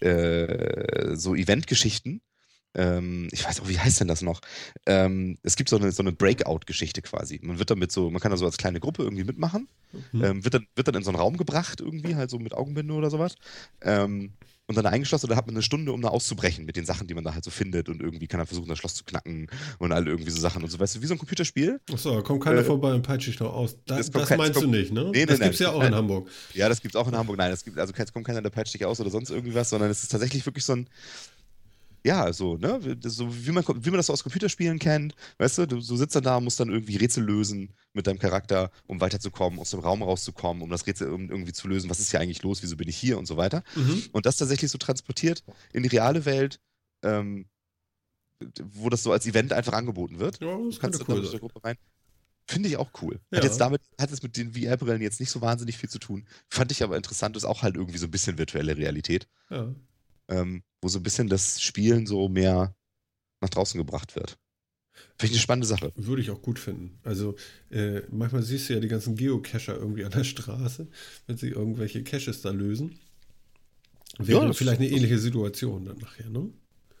äh, so Eventgeschichten. Ähm, ich weiß auch, wie heißt denn das noch? Ähm, es gibt so eine, so eine Breakout-Geschichte quasi. Man wird damit so, man kann da so als kleine Gruppe irgendwie mitmachen, Hm. ähm, wird, dann, wird dann in so einen Raum gebracht, irgendwie, halt so mit Augenbinde oder sowas. Ähm, und dann eingeschlossen, da hat man eine Stunde, um da auszubrechen mit den Sachen, die man da halt so findet und irgendwie kann er versuchen, das Schloss zu knacken und all irgendwie so Sachen und so, weißt du, wie so ein Computerspiel. Achso, da kommt keiner Äh, vorbei und peitscht dich noch aus. Da, das das kommt kein- meinst es du kommt- nicht, ne? Nee, nee, das nein, gibt's ja es auch kommt in Hamburg. Ja, das gibt's auch in Hamburg. Nein, es gibt, also es kommt keiner, der peitscht dich aus oder sonst irgendwie was, sondern es ist tatsächlich wirklich so ein, ja, so, ne, so wie man, wie man das so aus Computerspielen kennt, weißt du, du, du sitzt dann da, musst dann irgendwie Rätsel lösen mit deinem Charakter, um weiterzukommen, aus dem Raum rauszukommen, um das Rätsel irgendwie zu lösen, was ist hier eigentlich los, wieso bin ich hier und so weiter. Mhm. Und das tatsächlich so transportiert in die reale Welt, ähm, wo das so als Event einfach angeboten wird. Ja, das Du kannst dann cool mit der. Gruppe rein. Finde ich auch cool. Ja. Hat jetzt damit, hat es mit den VR-Brillen jetzt nicht so wahnsinnig viel zu tun. Fand ich aber interessant, ist auch halt irgendwie so ein bisschen virtuelle Realität, Ja. Ähm, wo so ein bisschen das Spielen so mehr nach draußen gebracht wird. Finde ich eine spannende Sache. Würde ich auch gut finden. Also äh, manchmal siehst du ja die ganzen Geocacher irgendwie an der Straße, wenn sie irgendwelche Caches da lösen. Wäre das- vielleicht eine ähnliche Situation dann nachher, ne?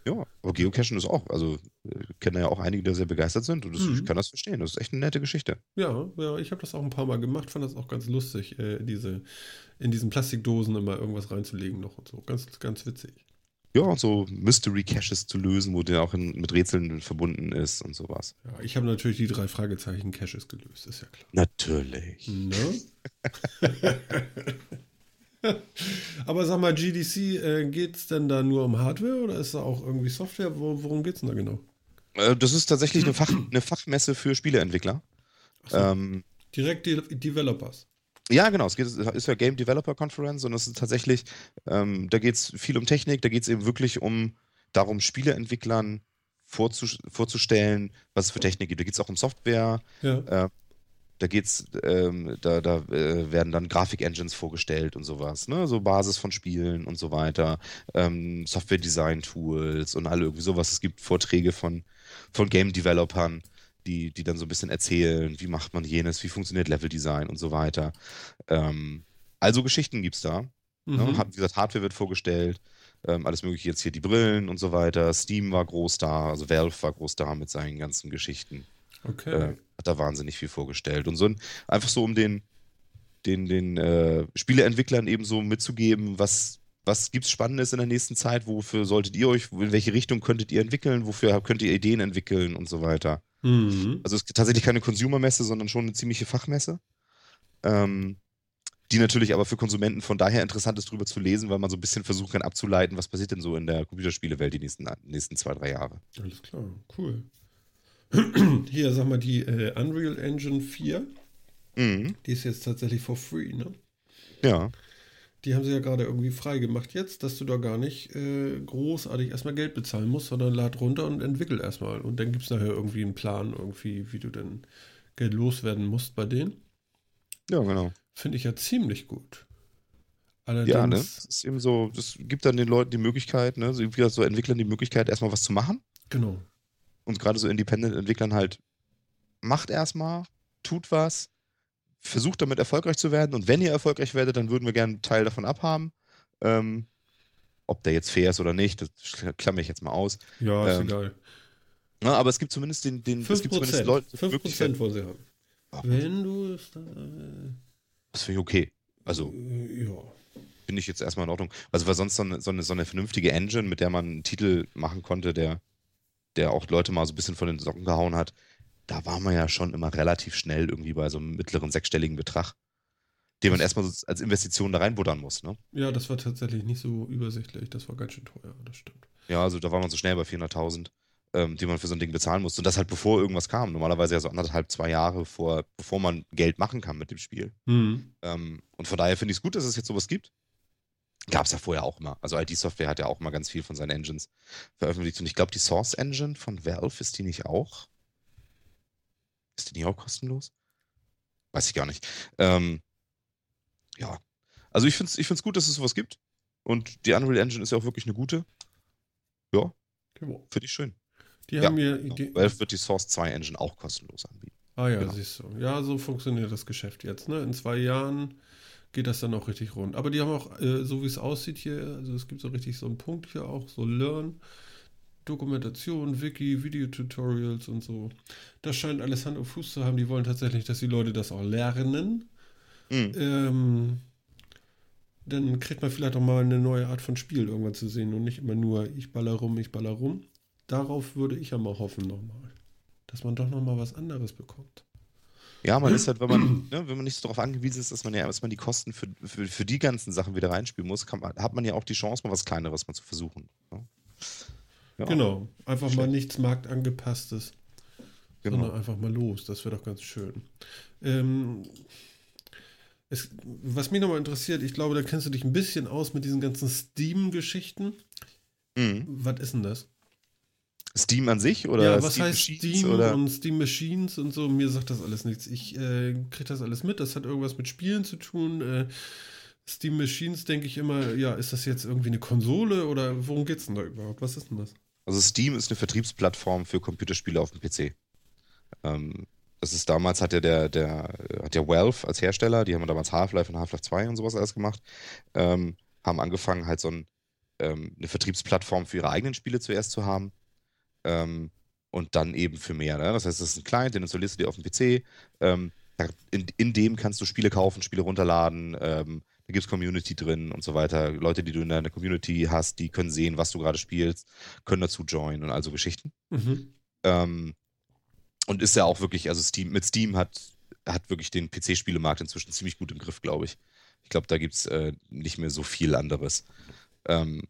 Ja, aber Geocachen ist auch, also äh, kennen ja auch einige, die da sehr begeistert sind und das, Mhm. ich kann das verstehen. Das ist echt eine nette Geschichte. Ja, ja, ich habe das auch ein paar Mal gemacht, fand das auch ganz lustig, äh, diese, in diesen Plastikdosen immer irgendwas reinzulegen noch und so. Ganz, ganz witzig. Ja, und so Mystery Caches zu lösen, wo der auch in, mit Rätseln verbunden ist und sowas. Ja, ich habe natürlich die drei Fragezeichen Caches gelöst, ist ja klar. Natürlich. Ne? Aber sag mal, GDC, äh, geht es denn da nur um Hardware oder ist da auch irgendwie Software? Wo, worum geht es denn da genau? Äh, Das ist tatsächlich eine, Fach, eine Fachmesse für Spieleentwickler. So, Ähm, direkt die Developers. Ja, genau. Es geht, ist ja Game Developer Conference und es ist tatsächlich, ähm, da geht es viel um Technik, da geht es eben wirklich um darum, Spieleentwicklern vorzus vorzustellen, was es für Technik gibt. Da geht es auch um Software, Ja. Da geht's, ähm, da, da äh, werden dann Grafik-Engines vorgestellt und sowas, ne? So Basis von Spielen und so weiter, ähm, Software-Design-Tools und alle irgendwie sowas. Es gibt Vorträge von, von Game-Developern, die, die dann so ein bisschen erzählen, wie macht man jenes, wie funktioniert Level-Design und so weiter. Ähm, also Geschichten gibt's da. Ne? Mhm. Hab- Wie gesagt, Hardware wird vorgestellt. Ähm, alles mögliche jetzt hier die Brillen und so weiter. Steam war groß da, also Valve war groß da mit seinen ganzen Geschichten. Okay. Äh, hat da wahnsinnig viel vorgestellt. Und so ein, einfach so, um den, den, den äh, Spieleentwicklern eben so mitzugeben, was, was gibt es Spannendes in der nächsten Zeit, wofür solltet ihr euch, in welche Richtung könntet ihr entwickeln, wofür könnt ihr Ideen entwickeln und so weiter. Mhm. Also es ist tatsächlich keine Consumer-Messe, sondern schon eine ziemliche Fachmesse. Ähm, die natürlich aber für Konsumenten von daher interessant ist, darüber zu lesen, weil man so ein bisschen versuchen kann abzuleiten, was passiert denn so in der Computerspielewelt die nächsten, nächsten zwei, drei Jahre. Alles klar, cool. Hier, sag mal, die äh, Unreal Engine 4, Mhm. die ist jetzt tatsächlich for free, ne? Ja. Die haben sie ja gerade irgendwie frei gemacht jetzt, dass du da gar nicht äh, großartig erstmal Geld bezahlen musst, sondern lad runter und entwickel erstmal. Und dann gibt es nachher irgendwie einen Plan, irgendwie, wie du denn Geld loswerden musst bei denen. Ja, genau. Finde ich ja ziemlich gut. Ja, ne? Allerdings, Das ist eben so, das gibt dann den Leuten die Möglichkeit, ne, so, so Entwicklern die Möglichkeit, erstmal was zu machen. genau. Und gerade so Independent-Entwicklern halt, macht erstmal, tut was, versucht damit erfolgreich zu werden. Und wenn ihr erfolgreich werdet, dann würden wir gerne einen Teil davon abhaben. Ähm, ob der jetzt fair ist oder nicht, das klammer ich jetzt mal aus. Ja, ist Ähm, egal. Ja, aber es gibt zumindest den, den es gibt zumindest 5%, Leute, die 5% Möglichkeit- wollen sie haben. Ja, Wenn du es da. Äh, Das finde ich okay. Also äh, ja. finde ich jetzt erstmal in Ordnung. Also weil sonst so eine, so, eine, so eine vernünftige Engine, mit der man einen Titel machen konnte, der, der auch Leute mal so ein bisschen von den Socken gehauen hat, da war man ja schon immer relativ schnell irgendwie bei so einem mittleren sechsstelligen Betrag, den man erstmal so als Investition da reinbuddern muss. Ne? ja, das war tatsächlich nicht so übersichtlich. Das war ganz schön teuer, das stimmt. Ja, also da war man so schnell bei 400.000, ähm, die man für so ein Ding bezahlen musste. Und das halt bevor irgendwas kam. Normalerweise ja so anderthalb, zwei Jahre vor, bevor man Geld machen kann mit dem Spiel. Mhm. Ähm, und von daher finde ich es gut, dass es jetzt sowas gibt. Gab es ja vorher auch immer. Also ID-Software hat ja auch mal ganz viel von seinen Engines veröffentlicht. Und ich glaube, die Source Engine von Valve ist die nicht auch? Ist die nicht auch kostenlos? Weiß ich gar nicht. Ähm, ja. Also ich finde es ich find's gut, dass es sowas gibt. Und die Unreal Engine ist ja auch wirklich eine gute. Ja, Genau. finde ich schön. Die Ja, haben mir. Genau. Die, Valve wird die Source 2 Engine auch kostenlos anbieten. ah ja, genau. siehst du. Ja, so funktioniert das Geschäft jetzt. Ne? In zwei Jahren geht das dann auch richtig rund. Aber die haben auch, äh, so wie es aussieht hier, also es gibt so richtig so einen Punkt hier auch, so Learn. Dokumentation, Wiki, Videotutorials und so. Das scheint alles Hand und Fuß zu haben. Die wollen tatsächlich, dass die Leute das auch lernen. Mhm. Ähm, dann kriegt man vielleicht auch mal eine neue Art von Spiel irgendwann zu sehen und nicht immer nur ich baller rum, ich baller rum. Darauf würde ich ja mal hoffen nochmal. Dass man doch nochmal was anderes bekommt. Ja, man ist halt, wenn man, ne, wenn man nicht so darauf angewiesen ist, dass man ja, dass man die Kosten für, für, für die ganzen Sachen wieder reinspielen muss, kann man, hat man ja auch die Chance, mal was Kleineres mal zu versuchen. Ne? Ja, Genau. Einfach Schön. mal nichts marktangepasstes, sondern genau. einfach mal los. Das wäre doch ganz schön. Ähm, es, was mich nochmal interessiert, ich glaube, da kennst du dich ein bisschen aus mit diesen ganzen Steam-Geschichten. Mhm. Was ist denn das? Steam an sich oder ja, was Steam heißt Machines Steam oder? und Steam Machines und so? Mir sagt das alles nichts. Ich äh, kriege das alles mit. Das hat irgendwas mit Spielen zu tun. Äh, Steam Machines denke ich immer, ja, ist das jetzt irgendwie eine Konsole oder worum geht's denn da überhaupt? Was ist denn das? Also Steam ist eine Vertriebsplattform für Computerspiele auf dem PC. Ähm, das ist damals hat ja der, der, hat ja Valve als Hersteller, die haben damals Half-Life und Half-Life 2 und sowas alles gemacht, ähm, haben angefangen halt so ein, ähm, eine Vertriebsplattform für ihre eigenen Spiele zuerst zu haben. Ähm, und dann eben für mehr. Ne? Das heißt, das ist ein Client, den installierst du dir auf dem PC. Ähm, in, in dem kannst du Spiele kaufen, Spiele runterladen. Ähm, da gibt es Community drin und so weiter. Leute, die du in deiner Community hast, die können sehen, was du gerade spielst, können dazu joinen und also Geschichten. Mhm. Ähm, und ist ja auch wirklich, also Steam, mit Steam hat, hat wirklich den PC-Spielemarkt inzwischen ziemlich gut im Griff, glaube ich. Ich glaube, da gibt es äh, nicht mehr so viel anderes. Ähm,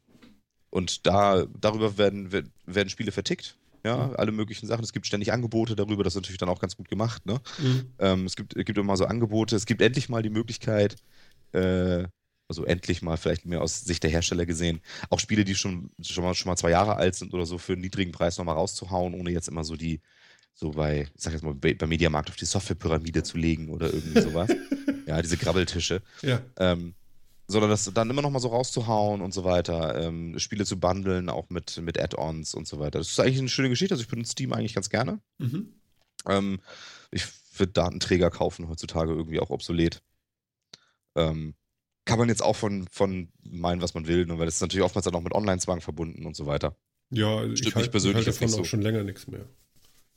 und da, darüber werden, werden, Spiele vertickt. Ja, alle möglichen Sachen. Es gibt ständig Angebote darüber, das ist natürlich dann auch ganz gut gemacht. Ne? Mhm. Ähm, es, gibt, es gibt immer so Angebote. Es gibt endlich mal die Möglichkeit, äh, also endlich mal, vielleicht mehr aus Sicht der Hersteller gesehen, auch Spiele, die schon, schon, mal, schon mal zwei Jahre alt sind oder so, für einen niedrigen Preis nochmal rauszuhauen, ohne jetzt immer so die, so bei, ich sag jetzt mal, bei, bei Mediamarkt auf die Softwarepyramide zu legen oder irgendwie sowas. ja, diese Grabbeltische. Ja. Ähm, sondern das dann immer noch mal so rauszuhauen und so weiter, ähm, Spiele zu bundeln, auch mit, mit Add-ons und so weiter. Das ist eigentlich eine schöne Geschichte. Also ich benutze Steam eigentlich ganz gerne. Mhm. Ähm, ich finde Datenträger kaufen heutzutage irgendwie auch obsolet. Ähm, kann man jetzt auch von, von meinen, was man will, ne? weil das ist natürlich oftmals dann auch mit Online-Zwang verbunden und so weiter. Ja, Stimmt ich, halt, ich persönlich halte jetzt davon auch so. schon länger nichts mehr.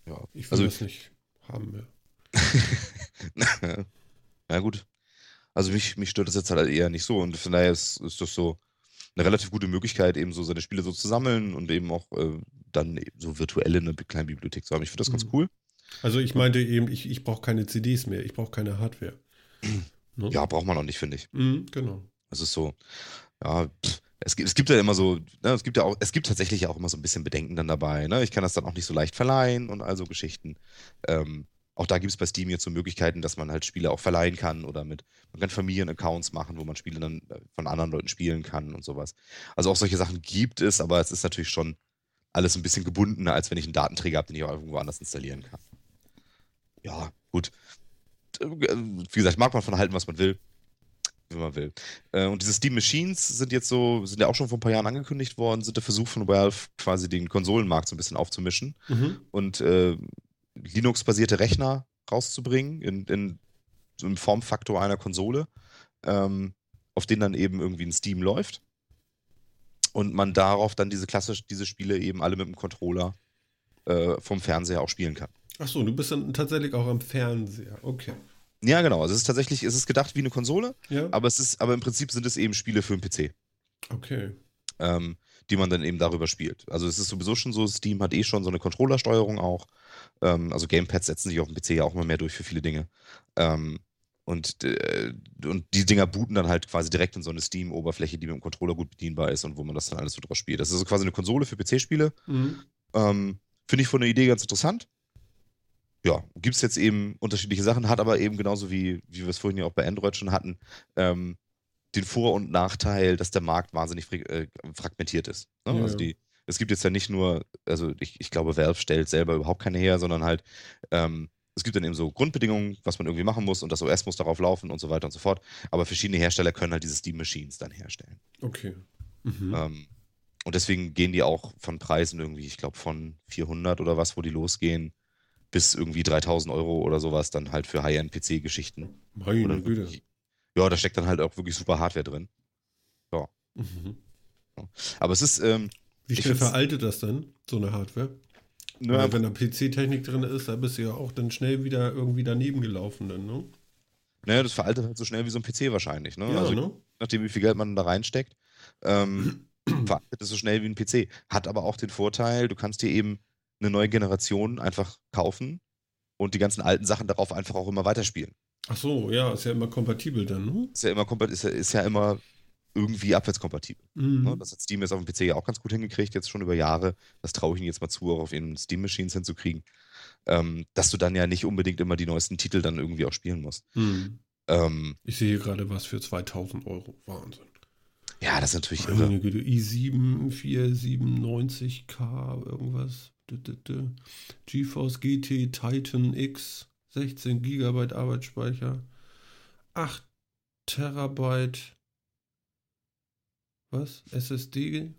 Ja. Ich will Also- das nicht haben mehr. ja, gut. Also mich, mich stört das jetzt halt eher nicht so und von daher ist, ist das so eine relativ gute Möglichkeit, eben so seine Spiele so zu sammeln und eben auch äh, dann so virtuelle eine kleine Bibliothek zu haben. Ich finde das ganz Mhm. cool. Also ich meinte eben, ich, ich brauche keine CDs mehr, ich brauche keine Hardware. Ne? Ja, braucht man auch nicht, finde ich. Mhm, genau. Es ist so, ja, pff, es gibt, es gibt ja immer so, ne, es gibt ja auch, es gibt tatsächlich auch immer so ein bisschen Bedenken dann dabei, ne? Ich kann das dann auch nicht so leicht verleihen und all so Geschichten. Ähm, auch da gibt es bei Steam jetzt so Möglichkeiten, dass man halt Spiele auch verleihen kann oder mit, man kann Familienaccounts machen, wo man Spiele dann äh, von anderen Leuten spielen kann und sowas. Also auch solche Sachen gibt es, aber es ist natürlich schon alles ein bisschen gebundener, als wenn ich einen Datenträger habe, den ich auch irgendwo anders installieren kann. Ja, gut. Äh, Wie gesagt, mag man von halten, was man will wenn man will. Äh, und diese Steam Machines sind jetzt so, sind ja auch schon vor ein paar Jahren angekündigt worden, sind der Versuch von Valve, quasi den Konsolenmarkt so ein bisschen aufzumischen Mhm. und äh, Linux-basierte Rechner rauszubringen in, in so einem Formfaktor einer Konsole, ähm, auf denen dann eben irgendwie ein Steam läuft. Und man darauf dann diese klassisch, diese Spiele eben alle mit dem Controller äh, vom Fernseher auch spielen kann. Ach so, du bist dann tatsächlich auch am Fernseher. Okay. Ja, genau. Also es ist tatsächlich, es ist gedacht wie eine Konsole, Ja. aber es ist, aber im Prinzip sind es eben Spiele für den PC. Okay. ähm, die man dann eben darüber spielt. Also es ist sowieso schon so, Steam hat eh schon so eine Controllersteuerung auch. Ähm, also Gamepads setzen sich auf dem PC ja auch immer mehr durch für viele Dinge. Ähm, und, äh, und die Dinger booten dann halt quasi direkt in so eine Steam-Oberfläche, die mit dem Controller gut bedienbar ist und wo man das dann alles so draus spielt. Das ist also quasi eine Konsole für PC-Spiele. Mhm. Ähm, Finde ich von der Idee ganz interessant. Ja, gibt es jetzt eben unterschiedliche Sachen, hat aber eben genauso wie, wie wir es vorhin ja auch bei Android schon hatten, ähm, den Vor- und Nachteil, dass der Markt wahnsinnig äh, fragmentiert ist. Ne? Ja. Also die, es gibt jetzt ja nicht nur, also ich, ich glaube, Valve stellt selber überhaupt keine her, sondern halt, ähm, es gibt dann eben so Grundbedingungen, was man irgendwie machen muss und das OS muss darauf laufen und so weiter und so fort. Aber verschiedene Hersteller können halt diese Steam Machines dann herstellen. Okay. Mhm. Ähm, und deswegen gehen die auch von Preisen irgendwie, ich glaube, von 400 oder was, wo die losgehen, bis irgendwie 3000 Euro oder sowas, dann halt für High-End-PC-Geschichten. Meine Güte. Ja, da steckt dann halt auch wirklich super Hardware drin. Mhm. Aber es ist, ähm, Wie schnell veraltet das denn, so eine Hardware? ne, Weil wenn da PC-Technik drin ist, da bist du ja auch dann schnell wieder irgendwie daneben gelaufen, dann, ne? naja, das veraltet halt so schnell wie so ein PC wahrscheinlich. Ne? Ja, also, ne? nachdem wie viel Geld man da reinsteckt, ähm, veraltet es so schnell wie ein PC. Hat aber auch den Vorteil, du kannst dir eben eine neue Generation einfach kaufen und die ganzen alten Sachen darauf einfach auch immer weiterspielen. Ach so, ja, ist ja immer kompatibel dann, ne? Ist ja immer, ist ja, ist ja immer irgendwie abwärtskompatibel. Mhm. Ne? Das hat Steam jetzt auf dem PC ja auch ganz gut hingekriegt, jetzt schon über Jahre. Das traue ich ihnen jetzt mal zu, auch auf ihren Steam-Machines hinzukriegen. Ähm, dass du dann ja nicht unbedingt immer die neuesten Titel dann irgendwie auch spielen musst. Mhm. Ähm, Ich sehe gerade was für 2000 Euro. Wahnsinn. ja, das ist natürlich irre. Meine Güte, i7 497K, irgendwas. GeForce GT Titan X, 16 GB Arbeitsspeicher, 8 Terabyte. Was? SSD?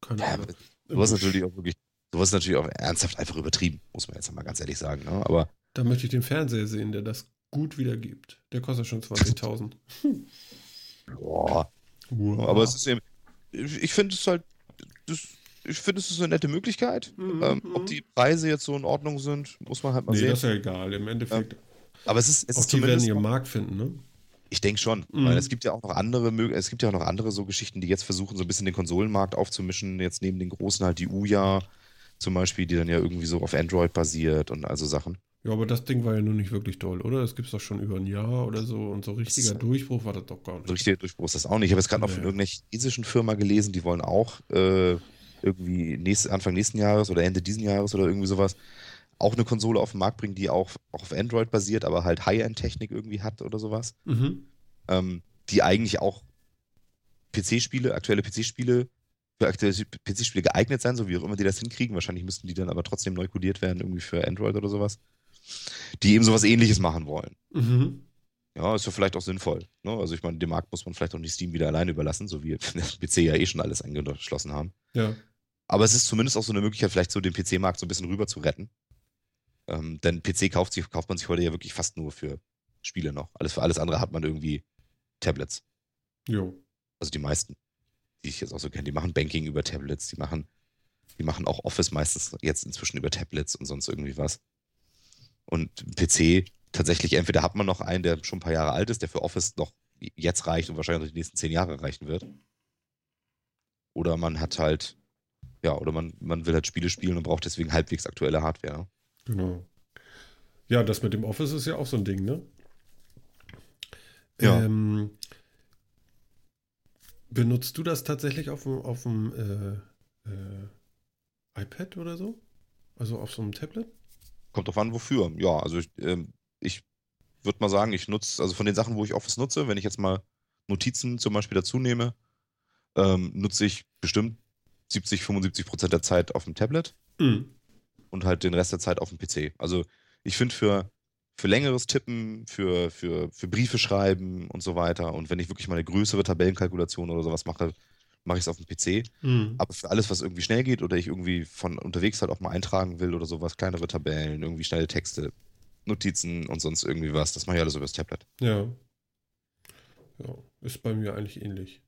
Keine Ja, Ahnung. sowas natürlich auch wirklich, sowas natürlich auch ernsthaft einfach übertrieben, muss man jetzt mal ganz ehrlich sagen. Ne? Aber Da möchte ich den Fernseher sehen, der das gut wiedergibt. Der kostet schon 20.000. boah, Wow. aber es ist eben, ich finde es halt, das, ich finde es ist eine nette Möglichkeit. Mhm, Ähm, mhm. ob die Preise jetzt so in Ordnung sind, muss man halt mal Nee, sehen. das ist ja egal. Im Endeffekt, Aber es ist, es auch ist die werden ihren Markt finden, ne? Ich denke schon, Mhm. weil es gibt ja auch noch andere, es gibt ja auch noch andere so Geschichten, die jetzt versuchen, so ein bisschen den Konsolenmarkt aufzumischen. Jetzt neben den großen halt die Uja zum Beispiel, die dann ja irgendwie so auf Android basiert und also Sachen. Ja, aber das Ding war ja nun nicht wirklich toll, oder? Das gibt es doch schon über ein Jahr oder so und so richtiger Das- Durchbruch war das doch gar nicht. So richtiger Durchbruch ist das auch nicht. Ich habe jetzt gerade noch von Nee. irgendeiner chinesischen Firma gelesen, die wollen auch äh, irgendwie nächste, Anfang nächsten Jahres oder Ende diesen Jahres oder irgendwie sowas auch eine Konsole auf den Markt bringen, die auch, auch auf Android basiert, aber halt High-End-Technik irgendwie hat oder sowas. Mhm. ähm, die eigentlich auch PC-Spiele, aktuelle PC-Spiele, für aktuelle PC-Spiele geeignet sein, so wie auch immer die das hinkriegen. Wahrscheinlich müssten die dann aber trotzdem neu codiert werden, irgendwie für Android oder sowas. Die eben sowas ähnliches machen wollen. Mhm. Ja, ist ja vielleicht auch sinnvoll. Ne? Also ich meine, dem Markt muss man vielleicht auch nicht Steam wieder alleine überlassen, so wie der PC ja eh schon alles angeschlossen haben. Ja. Aber es ist zumindest auch so eine Möglichkeit, vielleicht so den PC-Markt so ein bisschen rüber zu retten. Ähm, denn PC kauft, sich, kauft man sich heute ja wirklich fast nur für Spiele noch. Alles für alles andere hat man irgendwie Tablets. Jo. Also die meisten, die ich jetzt auch so kenne, die machen Banking über Tablets, die machen, die machen auch Office meistens jetzt inzwischen über Tablets und sonst irgendwie was. Und PC, tatsächlich, entweder hat man noch einen, der schon ein paar Jahre alt ist, der für Office noch jetzt reicht und wahrscheinlich die nächsten zehn Jahre reichen wird. Oder man hat halt, ja, oder man, man will halt Spiele spielen und braucht deswegen halbwegs aktuelle Hardware. Genau. Ja, das mit dem Office ist ja auch so ein Ding, ne? Ja. Ähm, benutzt du das tatsächlich auf dem, auf dem äh, äh, iPad oder so? Also auf so einem Tablet? Kommt drauf an, wofür. Ja, also ich, ähm, ich würde mal sagen, ich nutze, also von den Sachen, wo ich Office nutze, wenn ich jetzt mal Notizen zum Beispiel dazu nehme, ähm, nutze ich bestimmt 70, 75 Prozent der Zeit auf dem Tablet Mhm. Und halt den Rest der Zeit auf dem PC. Also ich finde für, für längeres Tippen, für, für, für Briefe schreiben und so weiter und wenn ich wirklich mal eine größere Tabellenkalkulation oder sowas mache, mache ich es auf dem PC. Mhm. Aber für alles, was irgendwie schnell geht oder ich irgendwie von unterwegs halt auch mal eintragen will oder sowas, kleinere Tabellen, irgendwie schnelle Texte, Notizen und sonst irgendwie was, das mache ich alles über das Tablet. Ja. Ja, ist bei mir eigentlich ähnlich.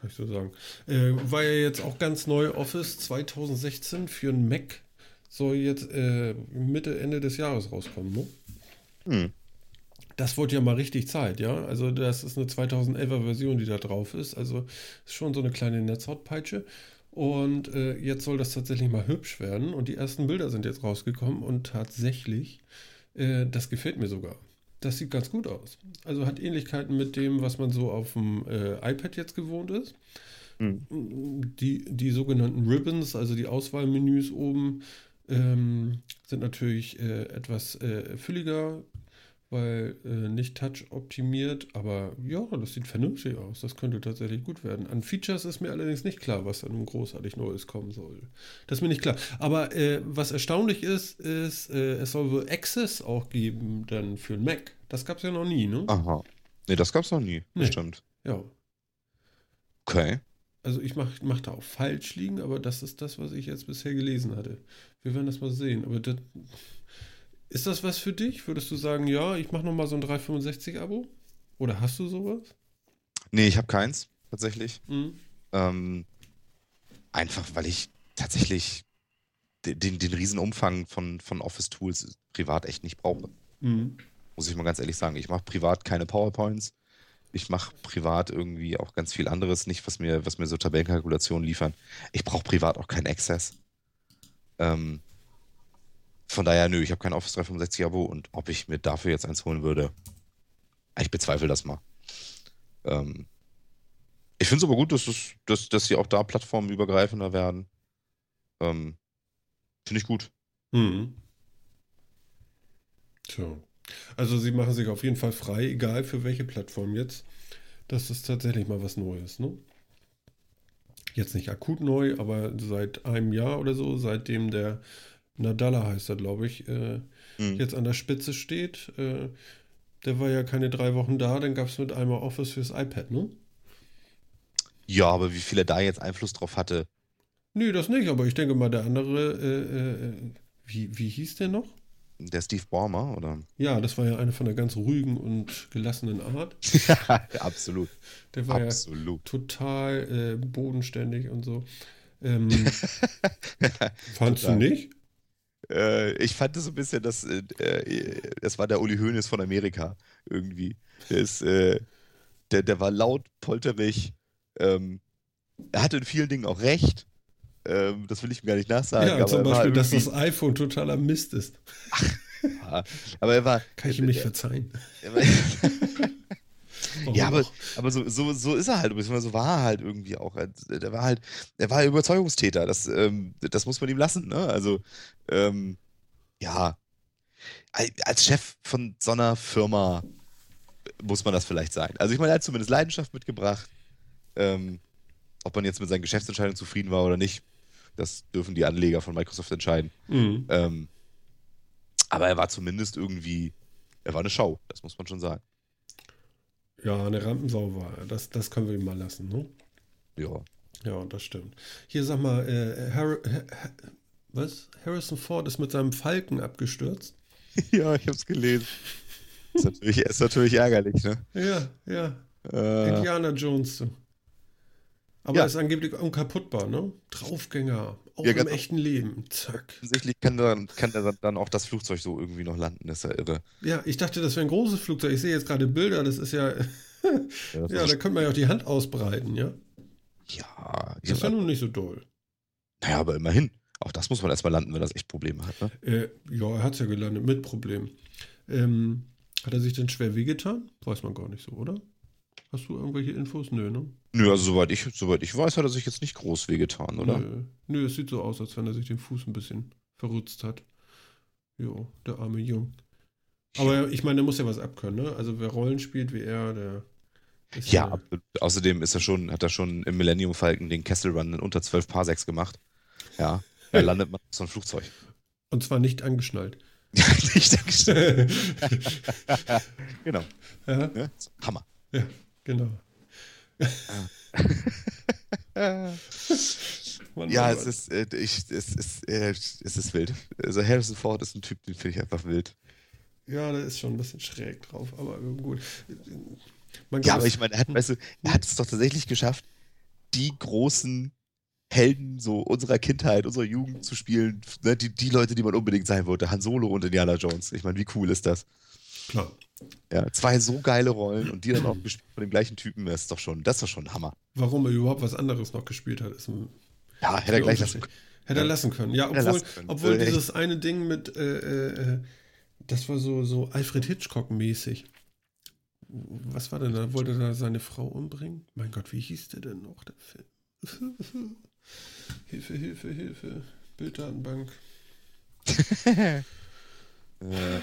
Kann ich so sagen. Äh, war ja jetzt auch ganz neu Office 2016 für einen Mac. Soll jetzt äh, Mitte, Ende des Jahres rauskommen, ne? Hm. Das wurde ja mal richtig Zeit, ja. Also das ist eine 2011er Version, die da drauf ist. Also ist schon so eine kleine Netzhautpeitsche. Und äh, jetzt soll das tatsächlich mal hübsch werden. Und die ersten Bilder sind jetzt rausgekommen. Und tatsächlich, äh, das gefällt mir sogar. Das sieht ganz gut aus. Also hat Ähnlichkeiten mit dem, was man so auf dem äh, iPad jetzt gewohnt ist. Hm. Die, die sogenannten Ribbons, also die Auswahlmenüs oben, ähm, sind natürlich äh, etwas äh, fülliger, weil äh, nicht Touch optimiert, aber ja, das sieht vernünftig aus. Das könnte tatsächlich gut werden. An Features ist mir allerdings nicht klar, was da nun großartig Neues kommen soll. Das ist mir nicht klar. Aber äh, was erstaunlich ist, ist, äh, es soll wohl Access auch geben dann für Mac. Das gab es ja noch nie, ne? Aha. Nee, das gab's noch nie. Nee. Bestimmt. Ja. Okay. Also ich mach, mach da auch falsch liegen, aber das ist das, was ich jetzt bisher gelesen hatte. Wir werden das mal sehen. Aber das, ist das was für dich? Würdest du sagen, ja, ich mache nochmal so ein 365-Abo? Oder hast du sowas? Nee, ich habe keins, tatsächlich. Mhm. Ähm, einfach, weil ich tatsächlich den, den, den Riesenumfang von, von Office-Tools privat echt nicht brauche. Mhm. Muss ich mal ganz ehrlich sagen. Ich mache privat keine PowerPoints. Ich mache privat irgendwie auch ganz viel anderes nicht, was mir, was mir so Tabellenkalkulationen liefern. Ich brauche privat auch keinen Access. Ähm, von daher, nö, ich habe kein Office 365 Abo und ob ich mir dafür jetzt eins holen würde, ich bezweifle das mal. Ähm, ich finde es aber gut, dass, es, dass, dass sie auch da plattformübergreifender werden. Ähm, finde ich gut. Mhm. Tja. Also sie machen sich auf jeden Fall frei, egal für welche Plattform jetzt. Das ist tatsächlich mal was Neues, ne? Jetzt nicht akut neu, aber seit einem Jahr oder so, seitdem der Nadalla heißt er, glaube ich, äh, Mhm. jetzt an der Spitze steht. Äh, der war ja keine drei Wochen da, dann gab es mit einmal Office fürs iPad, ne? Ja, aber wie viel er da jetzt Einfluss drauf hatte, Nee, das nicht, aber ich denke mal, der andere, äh, äh, wie, wie hieß der noch? der Steve Ballmer, oder? Ja, das war ja eine von der ganz ruhigen und gelassenen Art. ja, absolut. Der war Absolut. ja total äh, bodenständig und so. Ähm, fandst du nicht? Äh, ich fand es so ein bisschen, dass äh, äh, das war der Uli Hoeneß von Amerika irgendwie. Der ist, äh, der, der war laut, polterig. Ähm, er hatte in vielen Dingen auch recht. Ähm, das will ich ihm gar nicht nachsagen. ja, zum Beispiel, dass das iPhone totaler Mist ist. Ja, aber er war. Kann ich ihm nicht verzeihen. er war ja, aber, aber so, so, so ist er halt, beziehungsweise so war er halt irgendwie auch. Er- Der war halt, er war Überzeugungstäter. Das, ähm, das muss man ihm lassen, ne? Also, ähm, ja. Al- Als Chef von so einer Firma muss man das vielleicht sein. Also, ich meine, er hat zumindest Leidenschaft mitgebracht. Ähm, ob man jetzt mit seinen Geschäftsentscheidungen zufrieden war oder nicht, das dürfen die Anleger von Microsoft entscheiden. Mhm. Ähm, aber er war zumindest irgendwie, er war eine Show, das muss man schon sagen. Ja, eine Rampensau war er. Das, das können wir ihm mal lassen, ne? Ja. Ja, das stimmt. Hier sag mal, äh, Har Ha- Ha- was? Harrison Ford ist mit seinem Falken abgestürzt. Ja, ich hab's gelesen. ist, natürlich, ist natürlich ärgerlich, ne? Ja, ja. Äh, Indiana Jones. du. Aber Ja. ist angeblich unkaputtbar, ne? Draufgänger. Auch Ja, im echten Leben. Zack. offensichtlich kann dann, kann dann- auch das Flugzeug so irgendwie noch landen, das ist ja irre. Ja, ich dachte, das wäre ein großes Flugzeug. Ich sehe jetzt gerade Bilder, das ist ja. Ja, Ja, da könnte man ja auch die Hand ausbreiten, ja? ja, Das ist ja nun nicht so doll. naja, aber immerhin. Auch das muss man erstmal landen, wenn das echt Probleme hat. Ne? Äh, ja, er hat es ja gelandet, mit Problem. Ähm, hat er sich denn schwer wehgetan? Weiß man gar nicht so, oder? Hast du irgendwelche Infos? Nö, ne? Nö, also soweit ich, soweit ich weiß, hat er sich jetzt nicht groß wehgetan, oder? Nö. Nö, es sieht so aus, als wenn er sich den Fuß ein bisschen verrutzt hat. Jo, der arme Jung. Aber ich meine, der muss ja was abkönnen, ne? Also wer Rollen spielt wie er, der ist Ja, absolut. außerdem ist er schon, hat er schon im Millennium Falcon den Kessel Run in unter 12 Parsecs gemacht. Ja, da landet man auf so ein Flugzeug. Und zwar nicht angeschnallt. Nicht angestellt. genau. ja? Hammer. Genau. Mann, Ja, Mann, es Mann. ist, äh, ich, es, ist, äh, es ist wild. Also Harrison Ford ist ein Typ, den finde ich einfach wild. Ja, der ist schon ein bisschen schräg drauf, aber gut. Ja, aber ich meine, er hat, weißt du, er hat es doch tatsächlich geschafft, die großen Helden so unserer Kindheit, unserer Jugend zu spielen. Ne? Die, die Leute, die man unbedingt sein wollte. Han Solo und Indiana Jones. Ich meine, wie cool ist das? Klar. Ja, zwei so geile Rollen und die dann auch gespielt von dem gleichen Typen, das ist doch schon, das ist doch schon ein Hammer. Warum er überhaupt was anderes noch gespielt hat, ist ein Ja, hätte er gleich lassen Hätte er lassen können. Ja, obwohl, können. obwohl Äh, dieses eine Ding mit, äh, äh, äh, das war so, so Alfred Hitchcock-mäßig. Was war denn da? Wollte er da seine Frau umbringen? Mein Gott, wie hieß der denn noch, der Film? Hilfe, Hilfe, Hilfe. Bilddatenbank. Äh,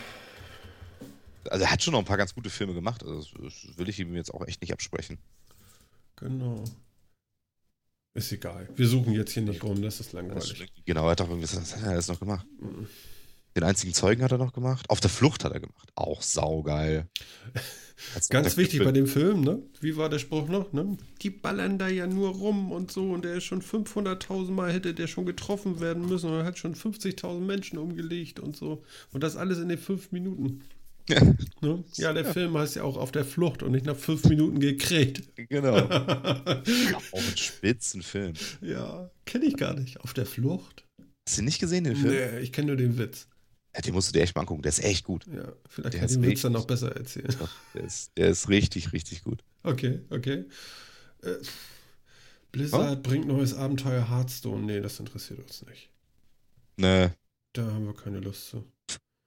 also er hat schon noch ein paar ganz gute Filme gemacht, also das, will ich ihm jetzt auch echt nicht absprechen. Genau. Ist egal. Wir suchen jetzt hier nicht rum, das ist Das ist langweilig. genau, er hat doch irgendwie, was hat er alles noch gemacht? Mhm. Den einzigen Zeugen hat er noch gemacht. Auf der Flucht hat er gemacht. Auch saugeil. Ganz wichtig Gipfel- bei dem Film, ne? Wie war der Spruch noch? Ne? Die ballern da ja nur rum und so und der ist schon 500.000 Mal hätte der schon getroffen werden müssen und er hat schon 50.000 Menschen umgelegt und so. Und das alles in den fünf Minuten. Ja, Ne? Ja, der Film heißt ja auch auf der Flucht und nicht nach fünf Minuten gekriegt. genau. Auch ein Spitzenfilm. ja, kenne ich gar nicht. Auf der Flucht? Hast du nicht gesehen, den Film? Nee, ich kenne nur den Witz. Ja, den musst du dir echt mal angucken. Der ist echt gut. Ja, vielleicht Der kann ich den Witz dann noch besser erzählen. Der ist, der ist richtig, richtig gut. Okay, okay. Äh, Blizzard bringt neues Abenteuer Hearthstone. Nee, das interessiert uns nicht. Ne, Da haben wir keine Lust zu.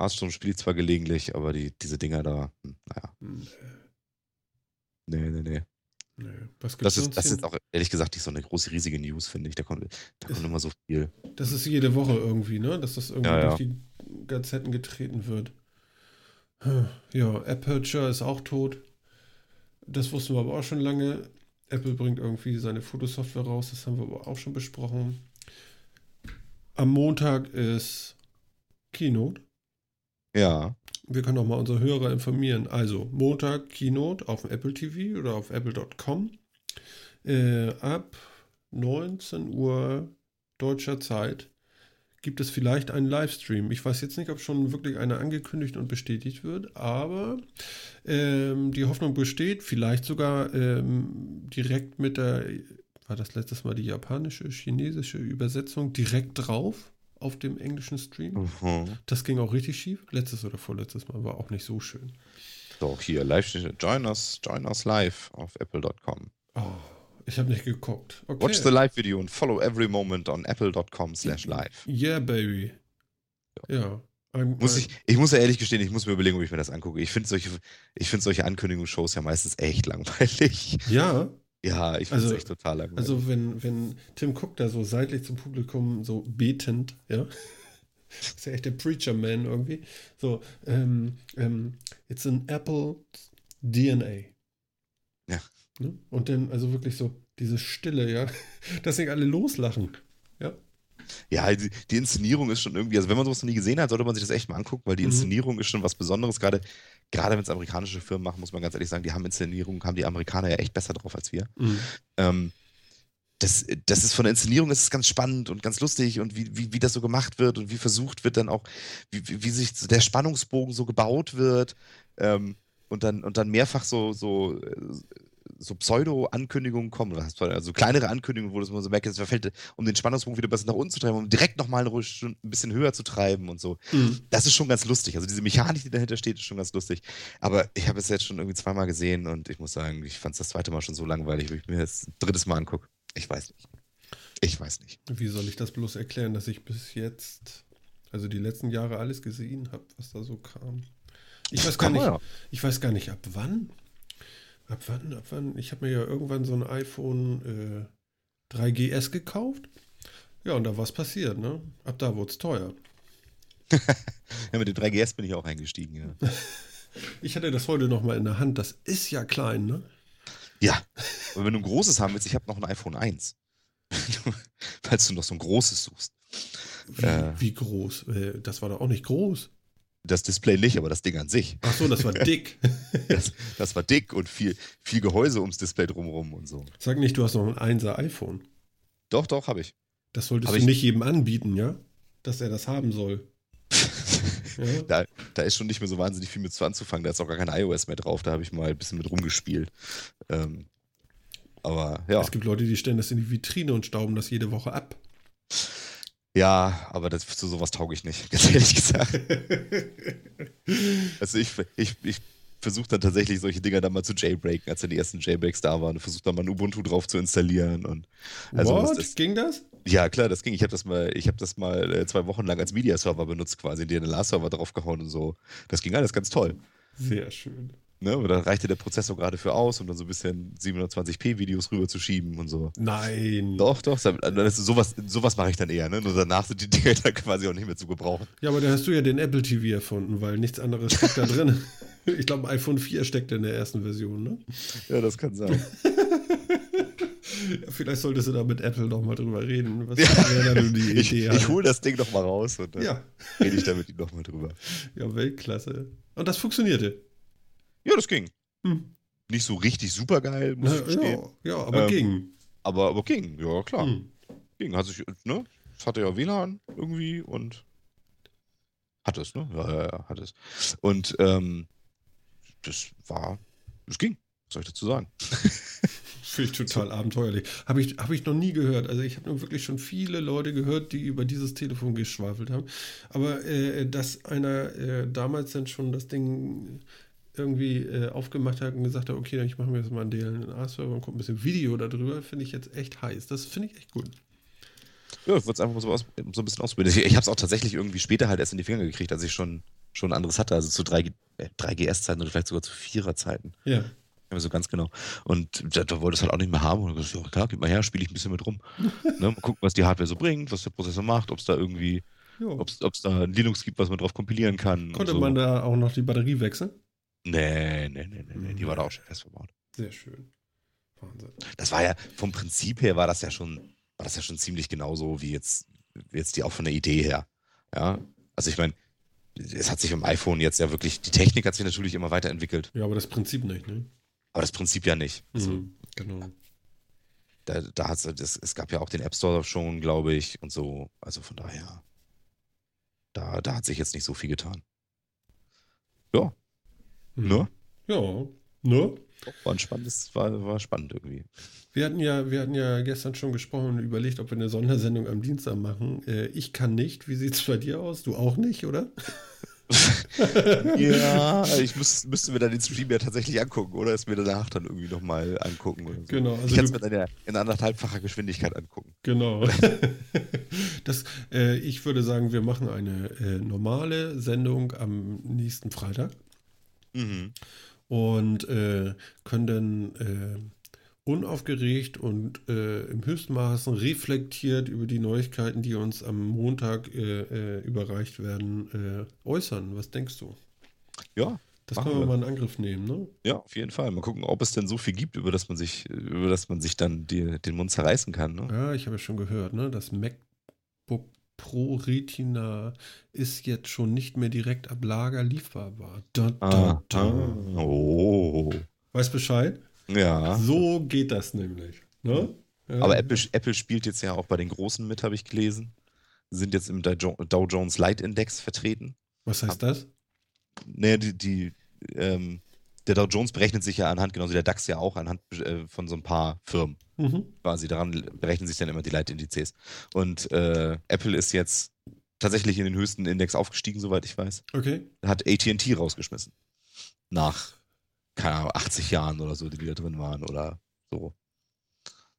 Hearthstone spielt zwar gelegentlich, aber die, diese Dinger da, hm, naja, Nee, nee, nee, nee. nee. Was gibt's Das ist, das ist auch ehrlich gesagt nicht so eine große, riesige News, finde ich. Da kommt, da kommt immer so viel. Das ist jede Woche irgendwie, ne? Dass das irgendwie Ja, ja. durch die Gazetten getreten wird. Hm, Ja, Aperture ist auch tot. Das wussten wir aber auch schon lange. Apple bringt irgendwie seine Fotosoftware raus, das haben wir aber auch schon besprochen. Am Montag ist Keynote. Ja, Wir können auch mal unsere Hörer informieren. Also, Montag Keynote auf Apple TV oder auf apple.com. Äh, ab 19 Uhr deutscher Zeit gibt es vielleicht einen Livestream. Ich weiß jetzt nicht, ob schon wirklich einer angekündigt und bestätigt wird, aber ähm, die Hoffnung besteht, vielleicht sogar ähm, direkt mit der, war das letztes Mal die japanische, chinesische Übersetzung direkt drauf auf dem englischen Stream. Mhm. Das ging auch richtig schief. Letztes oder vorletztes Mal war auch nicht so schön. Doch, hier, live, join us, join us live auf apple.com. Oh, ich habe nicht geguckt. Okay. Watch the live video and follow every moment on apple.com slash live. Yeah, baby. Ja. Ein, Muss ein- ich, ich muss ja ehrlich gestehen, ich muss mir überlegen, ob ich mir das angucke. Ich finde solche, ich find solche Ankündigungsshows ja meistens echt langweilig. Ja, Ja, ich finde es Also- echt total langweilig. also wenn, wenn Tim Cook da so seitlich zum Publikum so betend, ja, ist ja echt der Preacher Man irgendwie, so, ähm, ähm, it's an Apple DNA. Ja. Ne? Und dann also wirklich so diese Stille, ja, dass nicht alle loslachen. Ja, Ja, die, die Inszenierung ist schon irgendwie, also wenn man sowas noch nie gesehen hat, sollte man sich das echt mal angucken, weil die Mhm. Inszenierung ist schon was Besonderes. Gerade, gerade wenn es amerikanische Firmen machen, muss man ganz ehrlich sagen, die haben Inszenierung, haben die Amerikaner ja echt besser drauf als wir. Mhm. Ähm, das, das ist von der Inszenierung ist ganz spannend und ganz lustig und wie, wie, wie das so gemacht wird und wie versucht wird dann auch, wie, wie, wie sich der Spannungsbogen so gebaut wird ähm, und, dann, und dann mehrfach so, so, so Pseudo-Ankündigungen kommen, also kleinere Ankündigungen, wo das man so merkt, es verfällt, um den Spannungsbogen wieder besser nach unten zu treiben, um direkt nochmal ein bisschen höher zu treiben und so. Mhm. Das ist schon ganz lustig. Also diese Mechanik, die dahinter steht, ist schon ganz lustig. Aber ich habe es jetzt schon irgendwie zweimal gesehen und ich muss sagen, ich fand es das zweite Mal schon so langweilig, wenn ich mir das drittes Mal angucke. Ich weiß nicht. Ich weiß nicht. Wie soll ich das bloß erklären, dass ich bis jetzt, also die letzten Jahre alles gesehen habe, was da so kam? Ich weiß gar nicht, ich weiß gar nicht, ab wann. Ab wann, ab wann? Ich habe mir ja irgendwann so ein iPhone äh, 3GS gekauft. Ja, und da war es passiert, ne? Ab da wurde es teuer. ja, mit dem 3GS bin ich auch eingestiegen, ja. ich hatte das heute noch mal in der Hand. Das ist ja klein, ne? Ja. Und wenn du ein großes haben willst, ich habe noch ein iPhone 1. Falls du noch so ein großes suchst. Wie, äh, wie groß? Äh, das war doch auch nicht groß. Das Display nicht, aber das Ding an sich. Ach so, das war dick. das, das, war dick und viel, viel Gehäuse ums Display drumherum und so. Sag nicht, du hast noch ein 1er iPhone. Doch, doch, habe ich. Das solltest hab du nicht jedem anbieten, ja? Dass er das haben soll. ja? da, da, ist schon nicht mehr so wahnsinnig viel mit zu anzufangen. Da ist auch gar kein iOS mehr drauf. Da habe ich mal ein bisschen mit rumgespielt. Ähm, aber ja. Es gibt Leute, die stellen das in die Vitrine und stauben das jede Woche ab. Ja, aber das, zu sowas tauge ich nicht, ganz ehrlich gesagt. also ich, ich, ich versuche dann tatsächlich solche Dinger dann mal zu jailbreaken, als dann die ersten Jailbreaks da waren versuche dann mal ein Ubuntu drauf zu installieren. Und also What? Das, ging das? Ja, klar, das ging. Ich habe das mal, ich habe das mal äh, zwei Wochen lang als Media-Server benutzt, quasi, den DNLA-Server draufgehauen und so. Das ging alles ganz toll. Sehr schön. Ne? Dann reichte der Prozessor gerade für aus, um dann so ein bisschen 720p-Videos rüberzuschieben und so. Nein. Doch, doch. Das sowas, sowas mache ich dann eher. Ne? Nur danach sind die Dinge dann quasi auch nicht mehr zu gebrauchen. Ja, aber da hast du ja den Apple TV erfunden, weil nichts anderes steckt da drin. Ich glaube, iPhone 4 steckt in der ersten Version, ne? Ja, das kann sein. Ja, vielleicht solltest du da mit Apple noch mal drüber reden. Was ja. da die Idee ich, ich hole das Ding noch mal raus und dann ja. rede ich da mit ihm noch mal drüber. Ja, Weltklasse. Und das funktionierte. Ja, das ging. Hm. Nicht so richtig super geil, muss ich gestehen. Ja, ja aber ähm, ging. Aber, aber ging, ja klar. Hm. Ging. Hat sich, ne? Das hatte ja WLAN irgendwie und hat es, ne? Ja, ja, ja, hat es. Und ähm, das war, es ging. Was soll ich dazu sagen? Finde ich total abenteuerlich. Habe ich, hab ich noch nie gehört. Also ich habe nur wirklich schon viele Leute gehört, die über dieses Telefon geschwafelt haben. Aber äh, dass einer äh, damals dann schon das Ding irgendwie äh, aufgemacht hat und gesagt hat, okay, dann ich mache mir jetzt mal einen DLNA-Server und gucke ein bisschen Video darüber, finde ich jetzt echt heiß. Das finde ich echt gut. Ja, ich würde es einfach mal so, aus, so ein bisschen ausprobieren. Ich, ich habe es auch tatsächlich irgendwie später halt erst in die Finger gekriegt, als ich schon, schon anderes hatte, also zu 3, 3GS-Zeiten oder vielleicht sogar zu 4er-Zeiten. Ja. Ja, so ganz genau. Und da, da wollte es halt auch nicht mehr haben. Und ich gesagt, ja klar, gib mal her, spiele ich ein bisschen mit rum. ne, mal gucken, was die Hardware so bringt, was der Prozessor macht, ob es da irgendwie, ob es da ein Linux gibt, was man drauf kompilieren kann. Konnte so. man da auch noch die Batterie wechseln? Nee, nee, nee, nee, nee. die war da auch schon fest verbaut. Sehr schön. Wahnsinn. Das war ja, vom Prinzip her war das ja schon, war das ja schon ziemlich genauso wie jetzt, wie jetzt die auch von der Idee her. Ja. Also ich meine, es hat sich im iPhone jetzt ja wirklich, die Technik hat sich natürlich immer weiterentwickelt. Ja, aber das Prinzip nicht, ne? Aber das Prinzip ja nicht. Also, mhm, genau. Da, da hat's, das, es gab ja auch den App Store schon, glaube ich, und so. Also von daher, da, da hat sich jetzt nicht so viel getan. Ja, Ne? Ja, ne? War ein spannendes, war, war spannend irgendwie. Wir hatten ja, wir hatten ja gestern schon gesprochen und überlegt, ob wir eine Sondersendung am Dienstag machen. Äh, ich kann nicht. Wie sieht es bei dir aus? Du auch nicht, oder? ja, ich muss, müsste mir dann den Stream ja tatsächlich angucken oder es mir danach dann irgendwie nochmal angucken. Oder so. Genau. Also ich kann es mir dann ja in anderthalbfacher Geschwindigkeit angucken. Genau. das, äh, ich würde sagen, wir machen eine äh, normale Sendung am nächsten Freitag. Mhm. Und äh, können dann äh, unaufgeregt und äh, im höchsten Maßen reflektiert über die Neuigkeiten, die uns am Montag äh, überreicht werden, äußern. Was denkst du? Ja. Das können wir, wir mal in Angriff nehmen, ne? Ja, auf jeden Fall. Mal gucken, ob es denn so viel gibt, über das man sich, über das man sich dann die, den Mund zerreißen kann. Ne? Ja, ich habe ja schon gehört, ne? Das MacBook Pro Retina ist jetzt schon nicht mehr direkt ab Lager lieferbar. Da, da, da. Oh. Weißt Bescheid? Ja. So geht das nämlich. Ne? Ja. Aber Apple, Apple spielt jetzt ja auch bei den Großen mit, habe ich gelesen. Sind jetzt im Dow Jones Light Index vertreten. Was heißt das? Naja, die, die ähm, der Dow Jones berechnet sich ja anhand, genauso wie der DAX ja auch, anhand äh, von so ein paar Firmen. Mhm. Quasi daran berechnen sich dann immer die Leitindizes. Und äh, Apple ist jetzt tatsächlich in den höchsten Index aufgestiegen, soweit ich weiß. Okay. Hat ATT rausgeschmissen. Nach, keine Ahnung, 80 Jahren oder so, die, die da drin waren oder so.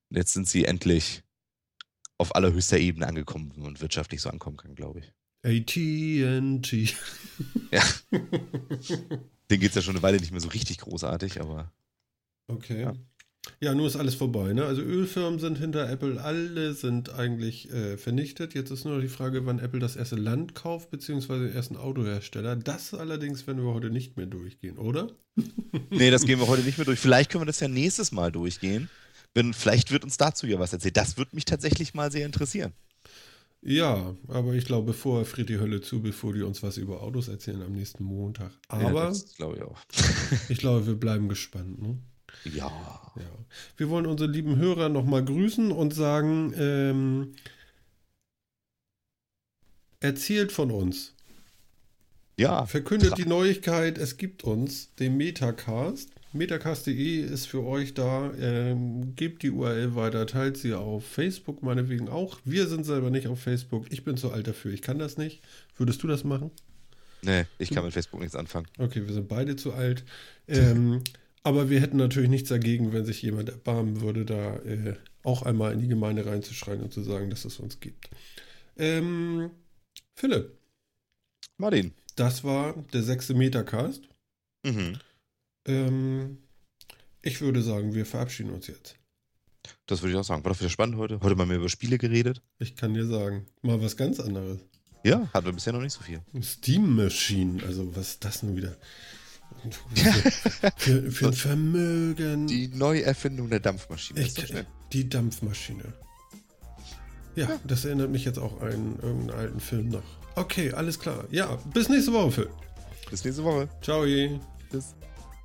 Und jetzt sind sie endlich auf allerhöchster Ebene angekommen und wirtschaftlich so ankommen kann, glaube ich. ATT. ja. Den geht es ja schon eine Weile nicht mehr so richtig großartig, aber. Okay. Ja. ja. nur ist alles vorbei. Ne? Also Ölfirmen sind hinter Apple, alle sind eigentlich äh, vernichtet. Jetzt ist nur noch die Frage, wann Apple das erste Land kauft, beziehungsweise den ersten Autohersteller. Das allerdings werden wir heute nicht mehr durchgehen, oder? nee, das gehen wir heute nicht mehr durch. Vielleicht können wir das ja nächstes Mal durchgehen. Wenn, vielleicht wird uns dazu ja was erzählt. Das würde mich tatsächlich mal sehr interessieren. Ja, aber ich glaube, vorher friert die Hölle zu, bevor die uns was über Autos erzählen am nächsten Montag. Aber ja, glaube ich auch. ich glaube, wir bleiben gespannt. Ne? Ja. ja. Wir wollen unsere lieben Hörer nochmal grüßen und sagen, ähm, erzählt von uns. Ja. Verkündet die Neuigkeit, es gibt uns, den Metacast. Metacast.de ist für euch da. Ähm, gebt die URL weiter, teilt sie auf Facebook meinetwegen auch. Wir sind selber nicht auf Facebook. Ich bin zu alt dafür. Ich kann das nicht. Würdest du das machen? Nee, ich kann mit Facebook nichts anfangen. Okay, wir sind beide zu alt. Ähm, aber wir hätten natürlich nichts dagegen, wenn sich jemand erbarmen würde, da äh, auch einmal in die Gemeinde reinzuschreien und zu sagen, dass es uns gibt. Ähm, Philipp. Martin. Das war der sechste Metacast. Mhm. Ähm, ich würde sagen, wir verabschieden uns jetzt. Das würde ich auch sagen. War doch wieder spannend heute. Heute mal mehr über Spiele geredet. Ich kann dir sagen, mal was ganz anderes. Ja, hatten wir bisher noch nicht so viel. Steam Machine, also was ist das nun wieder? für, für ein Vermögen. Die Neuerfindung der Dampfmaschine. Ich, die Dampfmaschine. Ja, ja, das erinnert mich jetzt auch an irgendeinen alten Film noch. Okay, alles klar. Ja, bis nächste Woche, Phil. Bis nächste Woche. Ciao. Bis.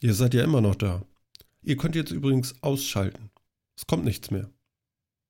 Ihr seid ja immer noch da. Ihr könnt jetzt übrigens ausschalten. Es kommt nichts mehr.